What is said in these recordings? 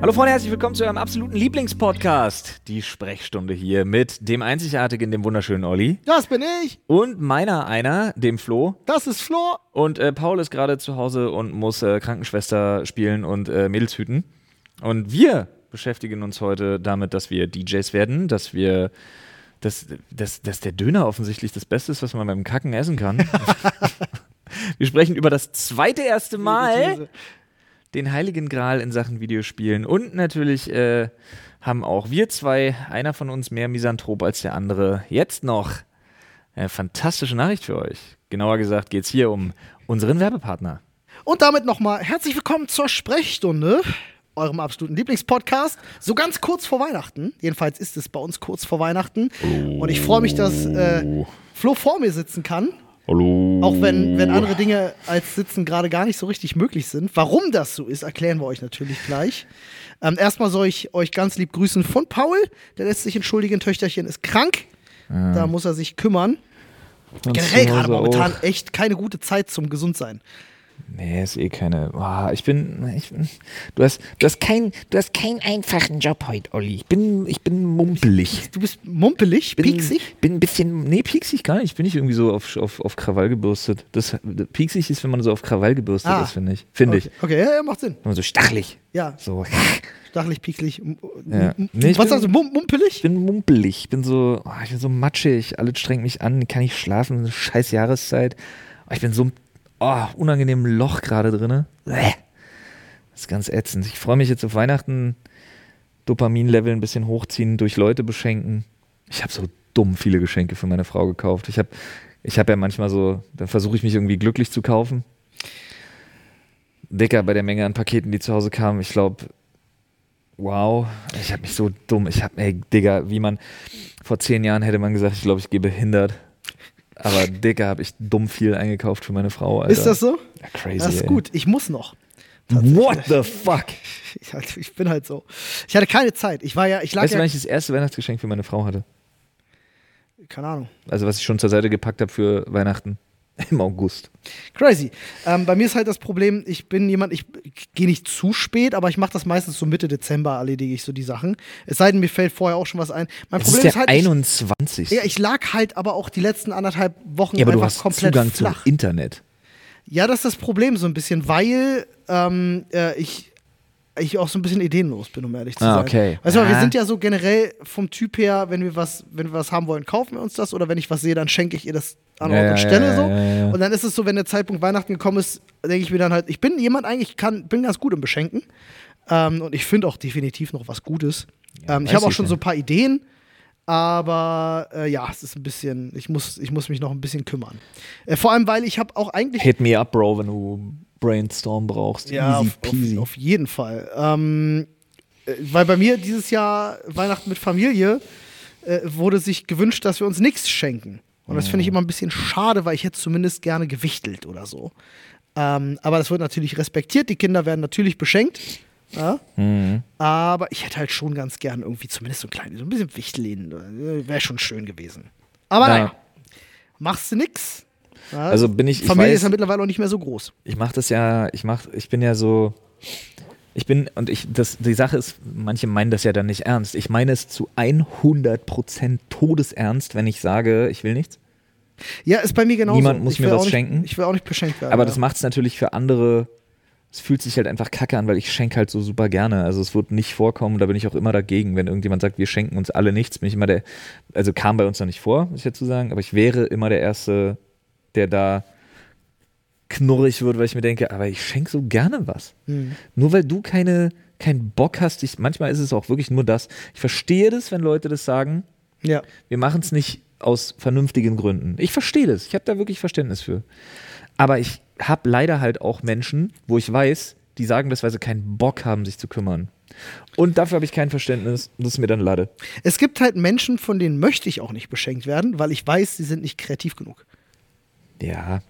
Hallo Freunde, herzlich willkommen zu eurem absoluten Lieblingspodcast. Die Sprechstunde hier mit dem einzigartigen, dem wunderschönen Olli. Das bin ich. Und meiner einer, dem Flo. Das ist Flo. Und äh, Paul ist gerade zu Hause und muss äh, Krankenschwester spielen und äh, Mädels hüten. Und wir beschäftigen uns heute damit, dass wir DJs werden, dass wir dass, dass, dass der Döner offensichtlich das Beste ist, was man beim Kacken essen kann. wir sprechen über das zweite erste Mal den Heiligen Gral in Sachen Videospielen. Und natürlich äh, haben auch wir zwei, einer von uns mehr Misanthrop als der andere, jetzt noch eine fantastische Nachricht für euch. Genauer gesagt geht es hier um unseren Werbepartner. Und damit nochmal herzlich willkommen zur Sprechstunde, eurem absoluten Lieblingspodcast. So ganz kurz vor Weihnachten. Jedenfalls ist es bei uns kurz vor Weihnachten. Und ich freue mich, dass äh, Flo vor mir sitzen kann. Hallo. Auch wenn, wenn andere Dinge als Sitzen gerade gar nicht so richtig möglich sind. Warum das so ist, erklären wir euch natürlich gleich. Ähm, erstmal soll ich euch ganz lieb grüßen von Paul. Der lässt sich entschuldigen, Töchterchen ist krank. Ah. Da muss er sich kümmern. Generell gerade momentan echt keine gute Zeit zum Gesundsein. Nee, ist eh keine. Oh, ich, bin, ich bin. Du hast, du hast keinen du kein einfachen Job heute, Olli. Ich bin, ich bin mumpelig. Du bist mumpelig, bin, pieksig? Bin ein bisschen. Nee, pieksig gar nicht. Bin ich irgendwie so auf, auf, auf Krawall gebürstet. Das, pieksig ist, wenn man so auf Krawall gebürstet Ah. ist, finde ich. Finde Okay, ich. okay ja, ja, macht Sinn. Wenn man so stachelig. Ja, So. stachelig, pieksig. Ja. Nee, ich Was bin- sagst du, mum mumpelig? Ich bin mumpelig. Ich bin so. Oh, ich bin so matschig. Alles strengt mich an. Kann ich schlafen. Scheiß Jahreszeit. Oh, ich bin so. Oh, unangenehm Loch gerade drin. Das ist ganz ätzend. Ich freue mich jetzt auf Weihnachten. Dopaminlevel ein bisschen hochziehen, durch Leute beschenken. Ich habe so dumm viele Geschenke für meine Frau gekauft. Ich habe ich hab ja manchmal so, da versuche ich mich irgendwie glücklich zu kaufen. Dicker bei der Menge an Paketen, die zu Hause kamen. Ich glaube, wow, ich habe mich so dumm. Ich habe, ey, Digga, wie man, vor zehn Jahren hätte man gesagt, ich glaube, ich gehe behindert. Aber Digga, habe ich dumm viel eingekauft für meine Frau, Alter. Ist das so? Ja, crazy, Das ist ey. gut. Ich muss noch. What the fuck? Ich, halt, ich bin halt so. Ich hatte keine Zeit. Ich war ja, ich lag Weißt du, ja, wann ich das erste Weihnachtsgeschenk für meine Frau hatte? keine Ahnung. Also, was ich schon zur Seite gepackt habe für Weihnachten. Im August. Crazy. Ähm, bei mir ist halt das Problem, ich bin jemand, ich gehe nicht zu spät, aber ich mache das meistens so Mitte Dezember, erledige ich so die Sachen. Es sei denn, mir fällt vorher auch schon was ein. Mein Es Problem ist ist, der halt, ich, 21. ja, ich lag halt aber auch die letzten anderthalb Wochen ja, aber du einfach hast komplett Zugang flach. zum Internet. Ja, das ist das Problem so ein bisschen, weil ähm, äh, ich, ich auch so ein bisschen ideenlos bin, um ehrlich zu Ah, sein. okay. Weißt du, wir Ah. sind ja so generell vom Typ her, wenn wir was, wenn wir was haben wollen, kaufen wir uns das oder wenn ich was sehe, dann schenke ich ihr das an Ja, Ort und Stelle ja, so. ja. Und dann ist es so, wenn der Zeitpunkt Weihnachten gekommen ist, denke ich mir dann halt, ich bin jemand eigentlich, kann, bin ganz gut im Beschenken. Ähm, und ich finde auch definitiv noch was Gutes. Ähm, ich habe auch schon so ein paar Ideen. Aber äh, ja, es ist ein bisschen, ich muss, ich muss mich noch ein bisschen kümmern. Äh, vor allem, weil ich habe auch eigentlich Hit me up, Bro, wenn du Brainstorm brauchst. Ja, Easy auf, peasy. auf, auf jeden Fall. Ähm, äh, weil bei mir dieses Jahr Weihnachten mit Familie äh, wurde sich gewünscht, dass wir uns nichts schenken. Und das finde ich immer ein bisschen schade, weil ich hätte zumindest gerne gewichtelt oder so. Ähm, aber das wird natürlich respektiert. Die Kinder werden natürlich beschenkt. Ja? Mhm. Aber ich hätte halt schon ganz gern irgendwie zumindest so ein kleines, so ein bisschen Wichteln. äh, Wäre schon schön gewesen. Aber Ja. naja, machst du nix. Ja? Also bin ich, ich Familie weiß, ist ja mittlerweile auch nicht mehr so groß. ich mache das ja, ich mach, ich bin ja so, ich bin, und ich, das, die Sache ist, manche meinen das ja dann nicht ernst. Ich meine es zu 100% todesernst, wenn ich sage, ich will nichts. Ja, ist bei mir genauso. Niemand muss ich mir was nicht, schenken. Ich will auch nicht beschenkt werden. Aber ja. das macht es natürlich für andere, es fühlt sich halt einfach kacke an, weil ich schenke halt so super gerne. Also es wird nicht vorkommen, da bin ich auch immer dagegen. Wenn irgendjemand sagt, wir schenken uns alle nichts, bin ich immer der, also kam bei uns noch nicht vor, muss ich dazu sagen, aber ich wäre immer der Erste, der da knurrig wird, weil ich mir denke, aber ich schenke so gerne was. Hm. Nur weil du keine, keinen Bock hast, ich, manchmal ist es auch wirklich nur das. Ich verstehe das, wenn Leute das sagen, Ja. wir machen es nicht aus vernünftigen Gründen. Ich verstehe das. Ich habe da wirklich Verständnis für. Aber ich habe leider halt auch Menschen, wo ich weiß, die sagen das, weil sie keinen Bock haben, sich zu kümmern. Und dafür habe ich kein Verständnis. Das ist mir dann Lade. Es gibt halt Menschen, von denen möchte ich auch nicht beschenkt werden, weil ich weiß, sie sind nicht kreativ genug. Ja.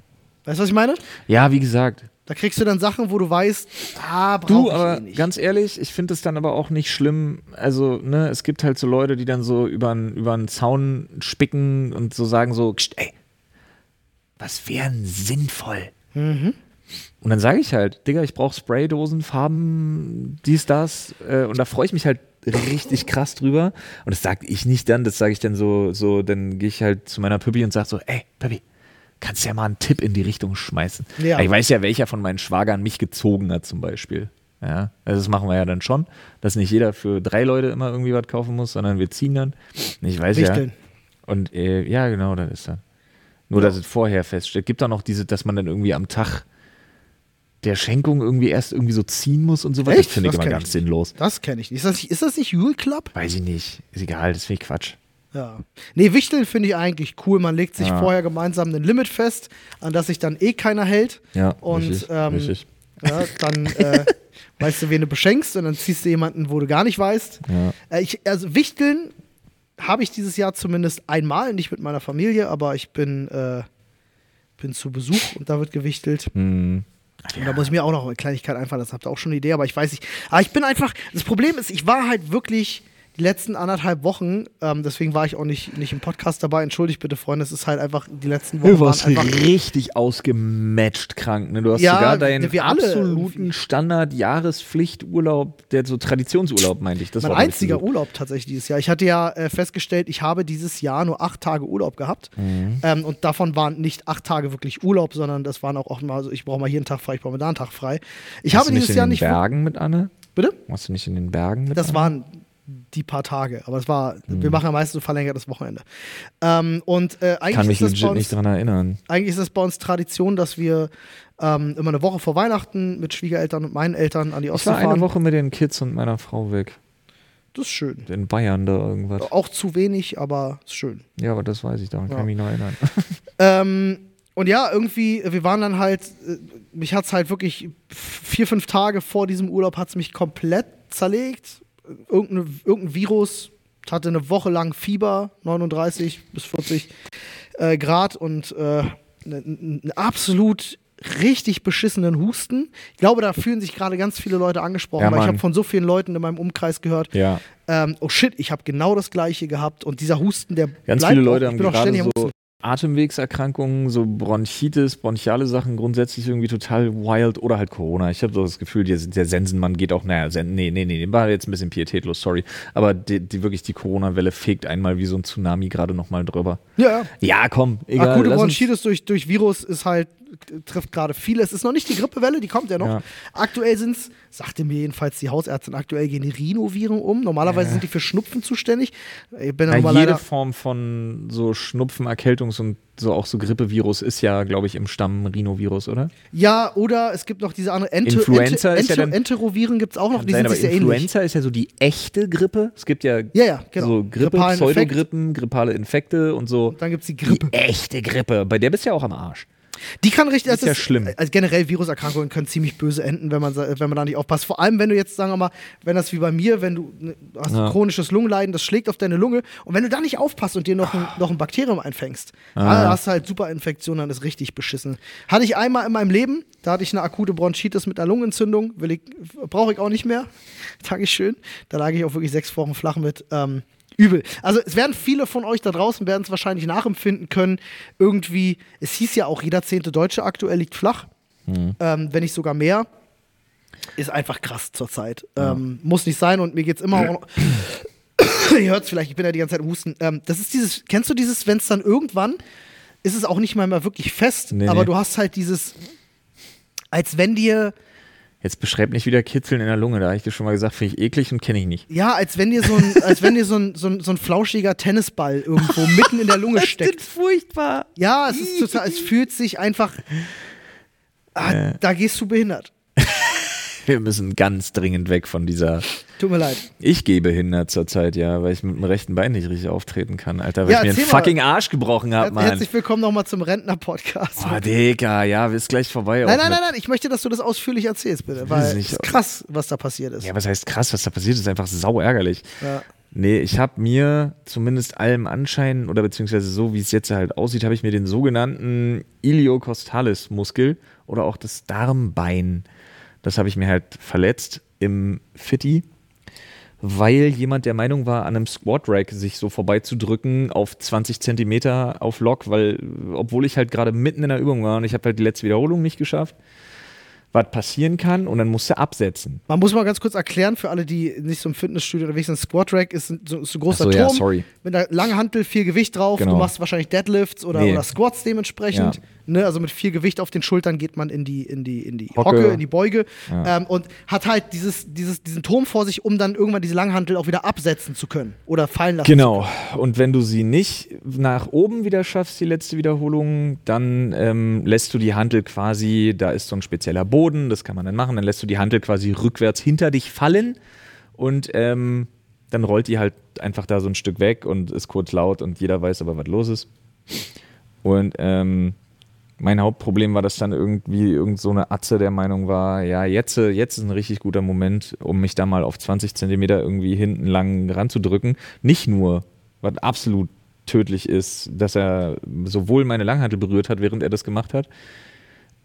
Weißt du, was ich meine? Ja, wie gesagt. Da kriegst du dann Sachen, wo du weißt, ah, brauch Du, ich aber eh nicht. ganz ehrlich, ich finde es dann aber auch nicht schlimm. Also, ne, es gibt halt so Leute, die dann so über einen Zaun spicken und so sagen so, "Kscht, ey, was wäre denn sinnvoll? Mhm. Und dann sage ich halt, Digga, ich brauche Spraydosen, Farben, dies, das. Äh, und da freue ich mich halt richtig krass drüber. Und das sage ich nicht dann, das sage ich dann so, so, dann gehe ich halt zu meiner Püppi und sage so, ey, Püppi, kannst ja mal einen Tipp in die Richtung schmeißen. Ja. Ich weiß ja, welcher von meinen Schwagern mich gezogen hat, zum Beispiel. Ja, also das machen wir ja dann schon, dass nicht jeder für drei Leute immer irgendwie was kaufen muss, sondern wir ziehen dann. Ich weiß Wichteln. ja. Und äh, ja, genau, das ist dann. Nur, dass es vorher feststeht. Gibt da noch diese, dass man dann irgendwie am Tag der Schenkung irgendwie erst irgendwie so ziehen muss und so weiter? Echt? Das finde ich Das immer ganz ich sinnlos. Das kenne ich nicht. Ist das nicht, ist das nicht Jule Club? Weiß ich nicht. Ist egal, das finde ich Quatsch. Ja. Nee, Wichteln finde ich eigentlich cool. Man legt sich Ja. vorher gemeinsam ein Limit fest, an das sich dann eh keiner hält. Ja, Und, richtig, ähm, richtig. Ja, dann äh, weißt du, wen du beschenkst und dann ziehst du jemanden, wo du gar nicht weißt. Ja. Äh, ich, also Wichteln habe ich dieses Jahr zumindest einmal, nicht mit meiner Familie, aber ich bin, äh, bin zu Besuch und da wird gewichtelt. Hm. Und da muss ich mir auch noch eine Kleinigkeit einfallen lassen. Habt ihr auch schon eine Idee, aber ich weiß nicht. Aber ich bin einfach, das Problem ist, ich war halt wirklich die letzten anderthalb Wochen, ähm, deswegen war ich auch nicht, nicht im Podcast dabei. Entschuldigt bitte, Freunde, es ist halt einfach, die letzten Wochen Du waren warst einfach. richtig ausgematcht krank. Ne? Du hast Ja, sogar deinen wir alle absoluten. Standard-Jahrespflichturlaub, der so Traditionsurlaub, meinte ich. Das Mein war, einziger so. Urlaub tatsächlich dieses Jahr. Ich hatte ja äh, festgestellt, ich habe dieses Jahr nur acht Tage Urlaub gehabt. Mhm. Ähm, und davon waren nicht acht Tage wirklich Urlaub, sondern das waren auch, auch mal, also ich brauche mal hier einen Tag frei, ich brauche mal da einen Tag frei. Ich Warst habe du nicht dieses in Jahr den nicht. Bergen mit Anne? Bitte? Warst du nicht in den Bergen mit Das Anne? waren die paar Tage, aber es war, Mhm. wir machen ja meistens so verlängertes Wochenende. Ähm, und äh, eigentlich, Kann mich ist legit nicht uns, dran erinnern. eigentlich ist es bei uns Tradition, dass wir ähm, immer eine Woche vor Weihnachten mit Schwiegereltern und meinen Eltern an die Ich Ostsee war eine fahren. Woche mit den Kids und meiner Frau weg. Das ist schön. In Bayern da irgendwas. Auch zu wenig, aber ist schön. Ja, aber das weiß ich, daran Ja. kann ich mich noch erinnern. Ähm, und ja, irgendwie, wir waren dann halt, äh, mich hat es halt wirklich vier, fünf Tage vor diesem Urlaub hat es mich komplett zerlegt. Irgendeine, irgendein Virus hatte eine Woche lang Fieber, 39 bis 40 äh, Grad und äh, einen einen absolut richtig beschissenen Husten. Ich glaube, da fühlen sich gerade ganz viele Leute angesprochen, Ja, weil ich habe von so vielen Leuten in meinem Umkreis gehört, ja. ähm, oh shit, ich habe genau das gleiche gehabt und dieser Husten, der Ganz bleibt viele auch. Leute Ich haben bin auch gerade so Husten. Atemwegserkrankungen, so Bronchitis, bronchiale Sachen grundsätzlich irgendwie total wild oder halt Corona. Ich habe so das Gefühl, der, der Sensenmann geht auch, naja, Sen, nee, nee, nee, war jetzt ein bisschen pietätlos, sorry. Aber die, die wirklich die Corona-Welle fegt einmal wie so ein Tsunami gerade nochmal drüber. Ja, ja. Ja, komm, egal. Akute Bronchitis durch, durch Virus ist halt, trifft gerade viele. Es ist noch nicht die Grippewelle, die kommt ja noch. Ja. Aktuell sind es, sagte mir jedenfalls die Hausärztin, aktuell gehen die Rhinoviren um. Normalerweise sind die für Schnupfen zuständig. Ich bin Ja, jede. Form von so Schnupfen, Erkältungs- und so auch so Grippevirus ist ja, glaube ich, im Stamm Rhinovirus, oder? Ja, oder es gibt noch diese andere Ente, Influenza Ente, ist ja dann- Enteroviren gibt es auch noch, die Sein, sind aber sich sehr ähnlich. Influenza ist ja so die echte Grippe. Es gibt ja, Ja, ja, genau. so Grippe, Grippalen Infekt. Pseudogrippen, grippale Infekte und so. Und dann gibt es die Grippe. Die echte Grippe. Bei der bist du ja auch am Arsch. Die kann richtig, Ist ja schlimm. Also generell Viruserkrankungen können ziemlich böse enden, wenn man, wenn man da nicht aufpasst. Vor allem, wenn du jetzt, sagen wir mal, wenn das wie bei mir, wenn du ne, du hast Ja. chronisches Lungenleiden, das schlägt auf deine Lunge und wenn du da nicht aufpasst und dir noch ein, noch ein Bakterium einfängst, Ah. dann hast du halt super Infektion, dann ist richtig beschissen. Hatte ich einmal in meinem Leben, da hatte ich eine akute Bronchitis mit einer Lungenentzündung, brauche ich auch nicht mehr. Dankeschön. Da lag ich auch wirklich sechs Wochen flach mit. Ähm, Übel. Also es werden viele von euch da draußen werden es wahrscheinlich nachempfinden können. Irgendwie, es hieß ja auch, jeder zehnte Deutsche aktuell liegt flach. Ähm, wenn nicht sogar mehr. Ist einfach krass zurzeit. Ähm, muss nicht sein und mir geht's immer auch. Ihr hört es vielleicht, ich bin ja die ganze Zeit im Husten. Ähm, das ist dieses, kennst du dieses, wenn es dann irgendwann, ist es auch nicht mal mehr wirklich fest, Nee, aber nee. du hast halt dieses, als wenn dir, Jetzt beschreib nicht wieder Kitzeln in der Lunge. Da habe ich dir schon mal gesagt, finde ich eklig und kenne ich nicht. ja, als wenn dir so ein, als wenn dir so ein, so ein, so ein flauschiger Tennisball irgendwo mitten in der Lunge steckt. furchtbar. Ja, es ist total, es fühlt sich einfach, ah, da gehst du behindert. Wir müssen ganz dringend weg von dieser. Tut mir leid. Ich gehe behindert zurzeit, ja, weil ich mit dem rechten Bein nicht richtig auftreten kann, Alter. Weil Ja, ich mir einen mal. fucking Arsch gebrochen habe, Mann. Herzlich willkommen nochmal zum Rentner-Podcast. Boah, Digga, ja, ist gleich vorbei. Nein, nein, nein, nein, ich möchte, dass du das ausführlich erzählst, bitte. Weil es ist krass, was da passiert ist. Ja, was heißt krass, was da passiert ist, einfach sau ärgerlich. Ja. Nee, ich habe mir zumindest allem Anschein oder beziehungsweise so, wie es jetzt halt aussieht, habe ich mir den sogenannten Iliocostalis-Muskel oder auch das Darmbein, das habe ich mir halt verletzt im Fitti, weil jemand der Meinung war, an einem Squat-Rack sich so vorbeizudrücken auf 20 Zentimeter auf Lock, weil, obwohl ich halt gerade mitten in der Übung war und ich habe halt die letzte Wiederholung nicht geschafft, was passieren kann und dann musst du absetzen. Man muss mal ganz kurz erklären für alle, die nicht so im Fitnessstudio unterwegs sind: Squat Rack ist ein, so, so ein großer so, ja, Turm sorry. mit einer langen Hantel, viel Gewicht drauf. Genau. Du machst wahrscheinlich Deadlifts oder, Nee. oder Squats dementsprechend. Ja. Ne? Also mit viel Gewicht auf den Schultern geht man in die, in die, in die Hocke. Hocke, in die Beuge Ja. ähm, und hat halt dieses, dieses, diesen Turm vor sich, um dann irgendwann diese Langhantel auch wieder absetzen zu können oder fallen lassen Genau. Und wenn du sie nicht nach oben wieder schaffst, die letzte Wiederholung, dann ähm, lässt du die Hantel quasi, da ist so ein spezieller Boden, das kann man dann machen, dann lässt du die Hantel quasi rückwärts hinter dich fallen und ähm, dann rollt die halt einfach da so ein Stück weg und ist kurz laut und jeder weiß aber, was los ist. Und ähm, mein Hauptproblem war, dass dann irgendwie irgend so eine Atze der Meinung war, ja, jetzt, jetzt ist ein richtig guter Moment, um mich da mal auf 20 Zentimeter irgendwie hinten lang ranzudrücken. Nicht nur, was absolut tödlich ist, dass er sowohl meine Langhantel berührt hat, während er das gemacht hat.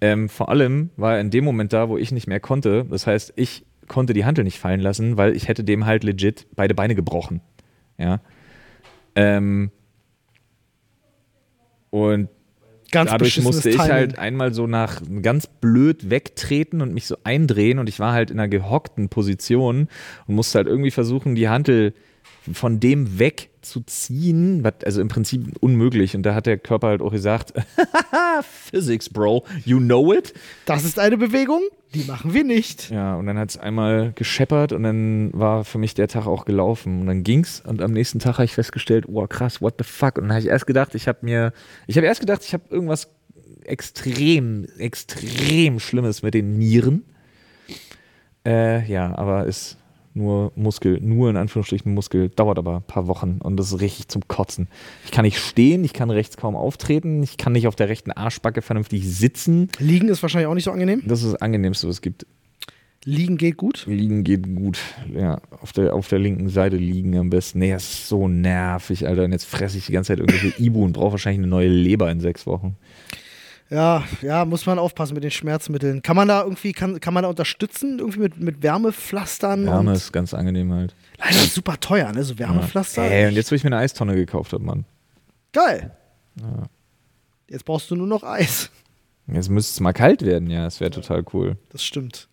Ähm, vor allem war er in dem Moment da, wo ich nicht mehr konnte. Das heißt, ich konnte die Hantel nicht fallen lassen, weil ich hätte dem halt legit beide Beine gebrochen. Ja. Ähm, und Ganz dadurch musste ich Timing. halt einmal so nach ganz blöd wegtreten und mich so eindrehen und ich war halt in einer gehockten Position und musste halt irgendwie versuchen, die Hantel von dem wegzuziehen, was also im Prinzip unmöglich. Und da hat der Körper halt auch gesagt, Physics, Bro, you know it. Das ist eine Bewegung, die machen wir nicht. Ja, und dann hat es einmal gescheppert und dann war für mich der Tag auch gelaufen. Und dann ging's und am nächsten Tag habe ich festgestellt, oh krass, what the fuck? Und dann habe ich erst gedacht, ich habe mir, ich habe erst gedacht, ich habe irgendwas extrem, extrem Schlimmes mit den Nieren. Äh, ja, aber ist nur Muskel, nur in Anführungsstrichen Muskel, dauert aber ein paar Wochen und das ist richtig zum Kotzen. Ich kann nicht stehen, ich kann rechts kaum auftreten, ich kann nicht auf der rechten Arschbacke vernünftig sitzen. Liegen ist wahrscheinlich auch nicht so angenehm. Das ist das Angenehmste, was es gibt. Liegen geht gut. Liegen geht gut. Ja, auf der, auf der linken Seite liegen am besten. Nee, das ist so nervig, Alter. Und jetzt fresse ich die ganze Zeit irgendwelche Ibu und brauche wahrscheinlich eine neue Leber in sechs Wochen. Ja, ja, muss man aufpassen mit den Schmerzmitteln. Kann man da irgendwie, kann, kann man da unterstützen, irgendwie mit, mit Wärmepflastern? Wärme ist ganz angenehm halt. leider ist super teuer, ne? So Wärmepflaster. Ey, und jetzt, wo ich mir eine Eistonne gekauft habe, Mann. Geil. Jetzt brauchst du nur noch Eis. Jetzt müsste es mal kalt werden, ja. Das wäre total cool. Das stimmt.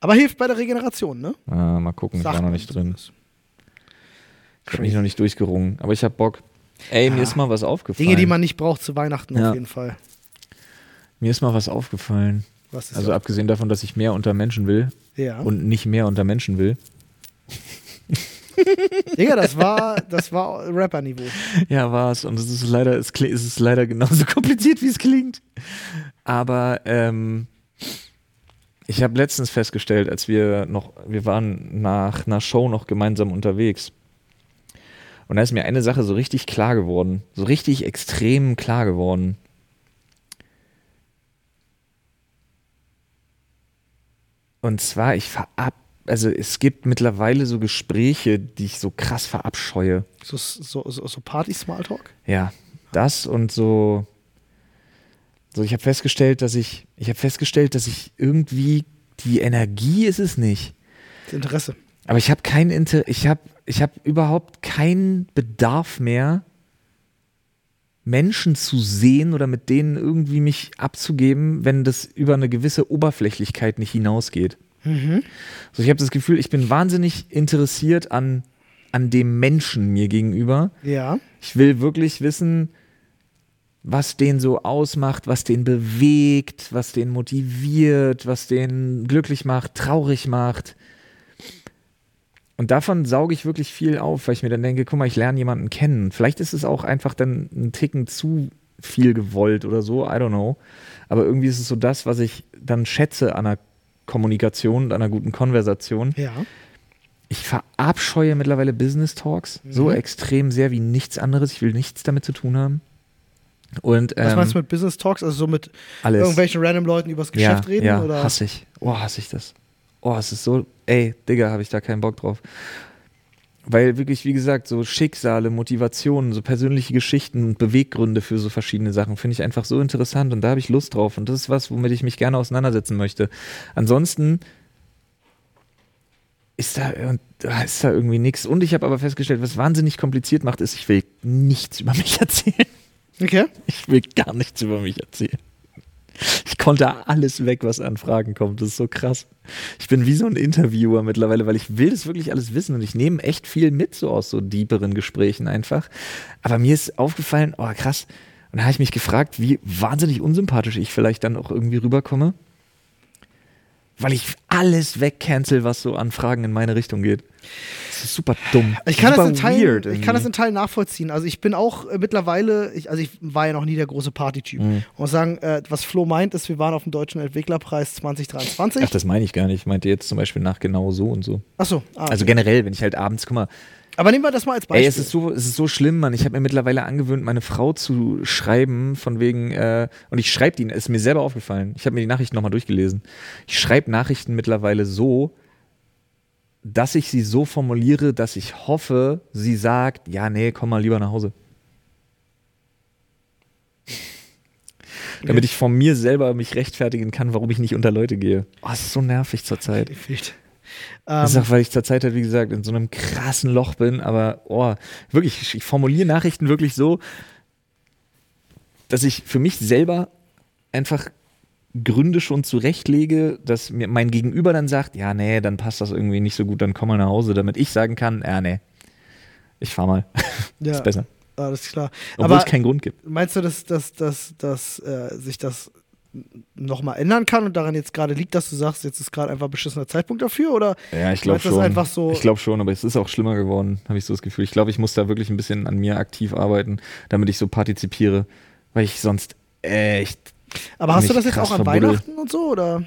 Aber hilft bei der Regeneration, ne? Ah, mal gucken, ich Sagt war noch nicht drin. Ich habe mich noch nicht durchgerungen. Aber ich habe Bock. Ey, mir Ja. ist mal was aufgefallen. Dinge, die man nicht braucht zu Weihnachten Ja. auf jeden Fall. Mir ist mal was aufgefallen. Was Also das? abgesehen davon, dass ich mehr unter Menschen will ja. und nicht mehr unter Menschen will. Digga, das war, das war Rapper-Niveau. Ja, war es. Und es ist leider, es ist leider genauso kompliziert, wie es klingt. Aber ähm, ich habe letztens festgestellt, als wir noch, wir waren nach einer Show noch gemeinsam unterwegs. Und da ist mir eine Sache so richtig klar geworden. So richtig extrem klar geworden. Und zwar, ich verab, also es gibt mittlerweile so Gespräche, die ich so krass verabscheue. So, so, so, so Party-Smalltalk. Ja, das und so. So, ich habe festgestellt, dass ich, ich habe festgestellt, dass ich irgendwie die Energie ist es nicht. Das Interesse. Aber ich habe kein Inter, ich habe, ich habe überhaupt keinen Bedarf mehr, Menschen zu sehen oder mit denen irgendwie mich abzugeben, wenn das über eine gewisse Oberflächlichkeit nicht hinausgeht. Mhm. So, ich habe das Gefühl, ich bin wahnsinnig interessiert an, an dem Menschen mir gegenüber. Ja. Ich will wirklich wissen, was den so ausmacht, was den bewegt, was den motiviert, was den glücklich macht, traurig macht. Und davon sauge ich wirklich viel auf, weil ich mir dann denke, guck mal, ich lerne jemanden kennen. Vielleicht ist es auch einfach dann ein Ticken zu viel gewollt oder so, I don't know. Aber irgendwie ist es so das, was ich dann schätze an einer Kommunikation und einer guten Konversation. Ja. Ich verabscheue mittlerweile Business Talks so Mhm. extrem sehr wie nichts anderes. Ich will nichts damit zu tun haben. Und Was ähm, meinst du mit Business Talks? Also so mit alles. irgendwelchen random Leuten übers Geschäft ja, reden? Ja, oder? hasse ich. Oh, hasse ich das. Oh, es ist so, ey, Digga, habe ich da keinen Bock drauf. Weil wirklich, wie gesagt, so Schicksale, Motivationen, so persönliche Geschichten und Beweggründe für so verschiedene Sachen finde ich einfach so interessant und da habe ich Lust drauf und das ist was, womit ich mich gerne auseinandersetzen möchte. Ansonsten ist da, ist da irgendwie nichts. Und ich habe aber festgestellt, was wahnsinnig kompliziert macht, ist, ich will nichts über mich erzählen. Okay. Ich will gar nichts über mich erzählen. Ich konnte alles weg, was an Fragen kommt. Das ist so krass. Ich bin wie so ein Interviewer mittlerweile, weil ich will das wirklich alles wissen und ich nehme echt viel mit so aus so deeperen Gesprächen einfach. Aber mir ist aufgefallen, oh krass. Und da habe ich mich gefragt, wie wahnsinnig unsympathisch ich vielleicht dann auch irgendwie rüberkomme. Weil ich alles wegcancel, was so an Fragen in meine Richtung geht. Das ist super dumm. Ich kann, das super in Teilen, weird ich kann das in Teilen nachvollziehen. Also ich bin auch äh, mittlerweile, ich, also ich war ja noch nie der große Partytyp. Mhm. Muss sagen, äh, was Flo meint, ist, wir waren auf dem Deutschen Entwicklerpreis 2023. Ach, das meine ich gar nicht. Ich meinte jetzt zum Beispiel nach genau so und so. Achso, ah, Also generell, wenn ich halt abends, guck mal, aber nehmen wir das mal als Beispiel. Ey, es ist so, es ist so schlimm, Mann. Ich habe mir mittlerweile angewöhnt, meine Frau zu schreiben, von wegen, äh, und ich schreibe die, ist mir selber aufgefallen. Ich habe mir die Nachrichten nochmal durchgelesen. Ich schreibe Nachrichten mittlerweile so, dass ich sie so formuliere, dass ich hoffe, sie sagt, ja, nee, komm mal lieber nach Hause. Damit ich von mir selber mich rechtfertigen kann, warum ich nicht unter Leute gehe. Oh, das ist so nervig zurzeit. Gefühlt. Das ist Ähm, auch, weil ich zurzeit halt, wie gesagt, in so einem krassen Loch bin, aber oh, wirklich, ich, ich formuliere Nachrichten wirklich so, dass ich für mich selber einfach Gründe schon zurechtlege, dass mir mein Gegenüber dann sagt, ja, nee, dann passt das irgendwie nicht so gut, dann komm mal nach Hause, damit ich sagen kann, ja, nee, ich fahr mal. ja, ist besser. Alles klar. Obwohl Aber es keinen Grund gibt. meinst du, dass, dass, dass, dass äh, sich das nochmal ändern kann und daran jetzt gerade liegt, dass du sagst, jetzt ist gerade einfach ein beschissener Zeitpunkt dafür? Oder Ja, ich glaube schon. einfach so- Ich glaube schon, aber es ist auch schlimmer geworden, habe ich so das Gefühl. Ich glaube, ich muss da wirklich ein bisschen an mir aktiv arbeiten, damit ich so partizipiere, weil ich sonst echt aber hast du das jetzt auch an verbuddel. Weihnachten und so? Oder?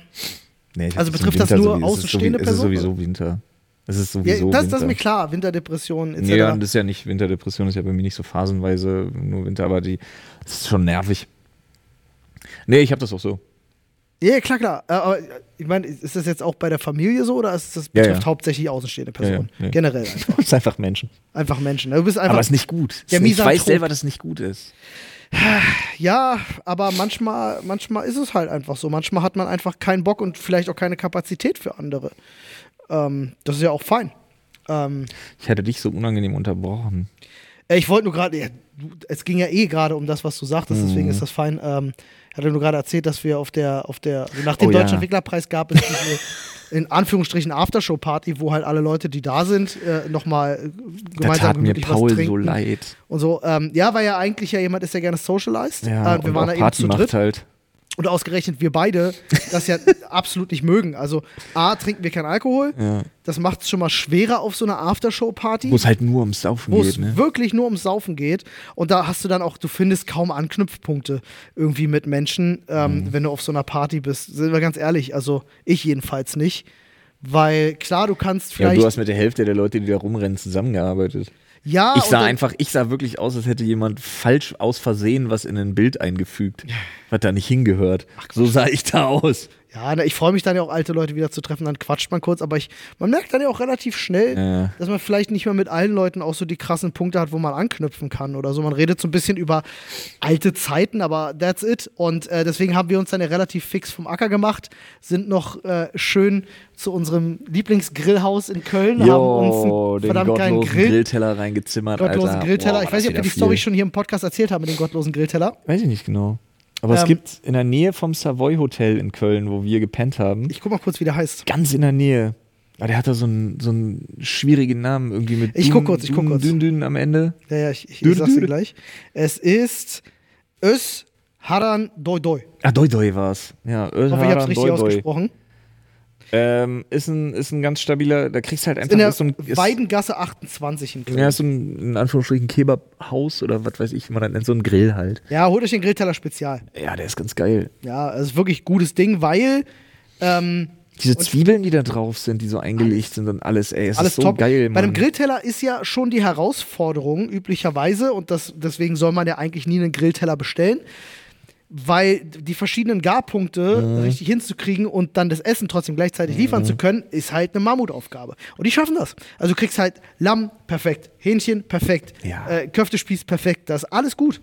Nee, Also betrifft das nur sowieso- außenstehende Personen? Es ist sowieso Winter. Es ist Ja, sowieso das, Winter. das ist mir klar, Winterdepression etc. Ja, das ist ja nicht Winterdepression, ist ja bei mir nicht so phasenweise nur Winter, aber die, das ist schon nervig. Nee, ich habe das auch so. Ja, klar, klar. Äh, Aber ich meine, ist das jetzt auch bei der Familie so oder ist das betrifft ja. hauptsächlich außenstehende Personen? ja. Generell einfach. Das ist einfach Menschen. Einfach Menschen. Du bist einfach. Aber es ist nicht gut. Der ich weiß selber, dass es nicht gut ist. ja, aber manchmal, manchmal ist es halt einfach so. Manchmal hat man einfach keinen Bock und vielleicht auch keine Kapazität für andere. Ähm, das ist ja auch fein. Ähm, Ich hätte dich so unangenehm unterbrochen. Äh, ich wollte nur gerade, ja, es ging ja eh gerade um das, was du sagtest, deswegen Mhm. ist das fein. Ähm, ich hatte nur gerade erzählt, dass wir auf der, auf der, also nach dem Oh, Deutschen ja. Entwicklerpreis gab es diese, in Anführungsstrichen Aftershow-Party, wo halt alle Leute, die da sind, äh, nochmal äh, Da gemeinsam tat mir Paul so leid. Und so, ähm, ja, weil ja eigentlich ja jemand ist, der gerne socialized. Ja, äh, wir waren da eben zu dritt. halt. Und ausgerechnet wir beide das ja absolut nicht mögen. Also A, trinken wir keinen Alkohol. Ja. Das macht es schon mal schwerer auf so einer Aftershow-Party. Wo es halt nur ums Saufen Wo geht, es ne? wirklich nur ums Saufen geht. Und da hast du dann auch, du findest kaum Anknüpfpunkte irgendwie mit Menschen, ähm, Mhm. wenn du auf so einer Party bist. Sind wir ganz ehrlich, also ich jedenfalls nicht. Weil klar, du kannst Ja, vielleicht. du hast mit der Hälfte der Leute, die da rumrennen, zusammengearbeitet. Ja, Ich sah einfach, ich sah wirklich aus, als hätte jemand falsch aus Versehen was in ein Bild eingefügt, was da nicht hingehört. so sah ich da aus. Ja, ich freue mich dann ja auch, alte Leute wieder zu treffen, dann quatscht man kurz, aber ich, man merkt dann ja auch relativ schnell, Ja. dass man vielleicht nicht mehr mit allen Leuten auch so die krassen Punkte hat, wo man anknüpfen kann oder so. Man redet so ein bisschen über alte Zeiten, aber that's it. Und äh, deswegen haben wir uns dann ja relativ fix vom Acker gemacht, sind noch äh, schön zu unserem Lieblingsgrillhaus in Köln, haben uns Jo, einen verdammt geilen gottlosen Grill, Grillteller reingezimmert, gottlosen Alter. Grillteller. Boah, ich weiß nicht, ob wir die wieder Story viel. schon hier im Podcast erzählt haben mit dem gottlosen Grillteller. Weiß ich nicht genau. Aber es Ähm, gibt in der Nähe vom Savoy Hotel in Köln, wo wir gepennt haben, Ich guck mal kurz, wie der heißt. ganz in der Nähe. Aber der hat da so einen, so einen schwierigen Namen, irgendwie mit Ich guck kurz, ich guck kurz. Dün, Dün am Ende. Ja, ja, ich, ich, ich sag's dir gleich. Es ist Ös Haran Doi Doi. Ah, Doi Doi war's. Ja, Ich hoffe, ich habe es Özharan richtig Doi Doi. ausgesprochen. Ähm, ist, ein, ist ein ganz stabiler, da kriegst du halt einfach In der ist so ein, ist, Weidengasse 28 in Köln. ja, ist so ein, in Anführungsstrichen, Kebabhaus oder was weiß ich, wie man das nennt, so ein Grill halt. Ja, holt euch den Grillteller Spezial. Ja, der ist ganz geil. Ja, es ist wirklich ein gutes Ding, weil ähm, Diese Zwiebeln, die da drauf sind, die so eingelegt sind und alles, ey, es alles ist so top. geil, Bei einem Mann. Grillteller ist ja schon die Herausforderung üblicherweise und das, deswegen soll man ja eigentlich nie einen Grillteller bestellen, weil die verschiedenen Garpunkte Mhm. richtig hinzukriegen und dann das Essen trotzdem gleichzeitig liefern zu können, ist halt eine Mammutaufgabe. Und die schaffen das. Also du kriegst halt Lamm perfekt, Hähnchen perfekt, Ja. äh, Köftespieß perfekt, das ist alles gut.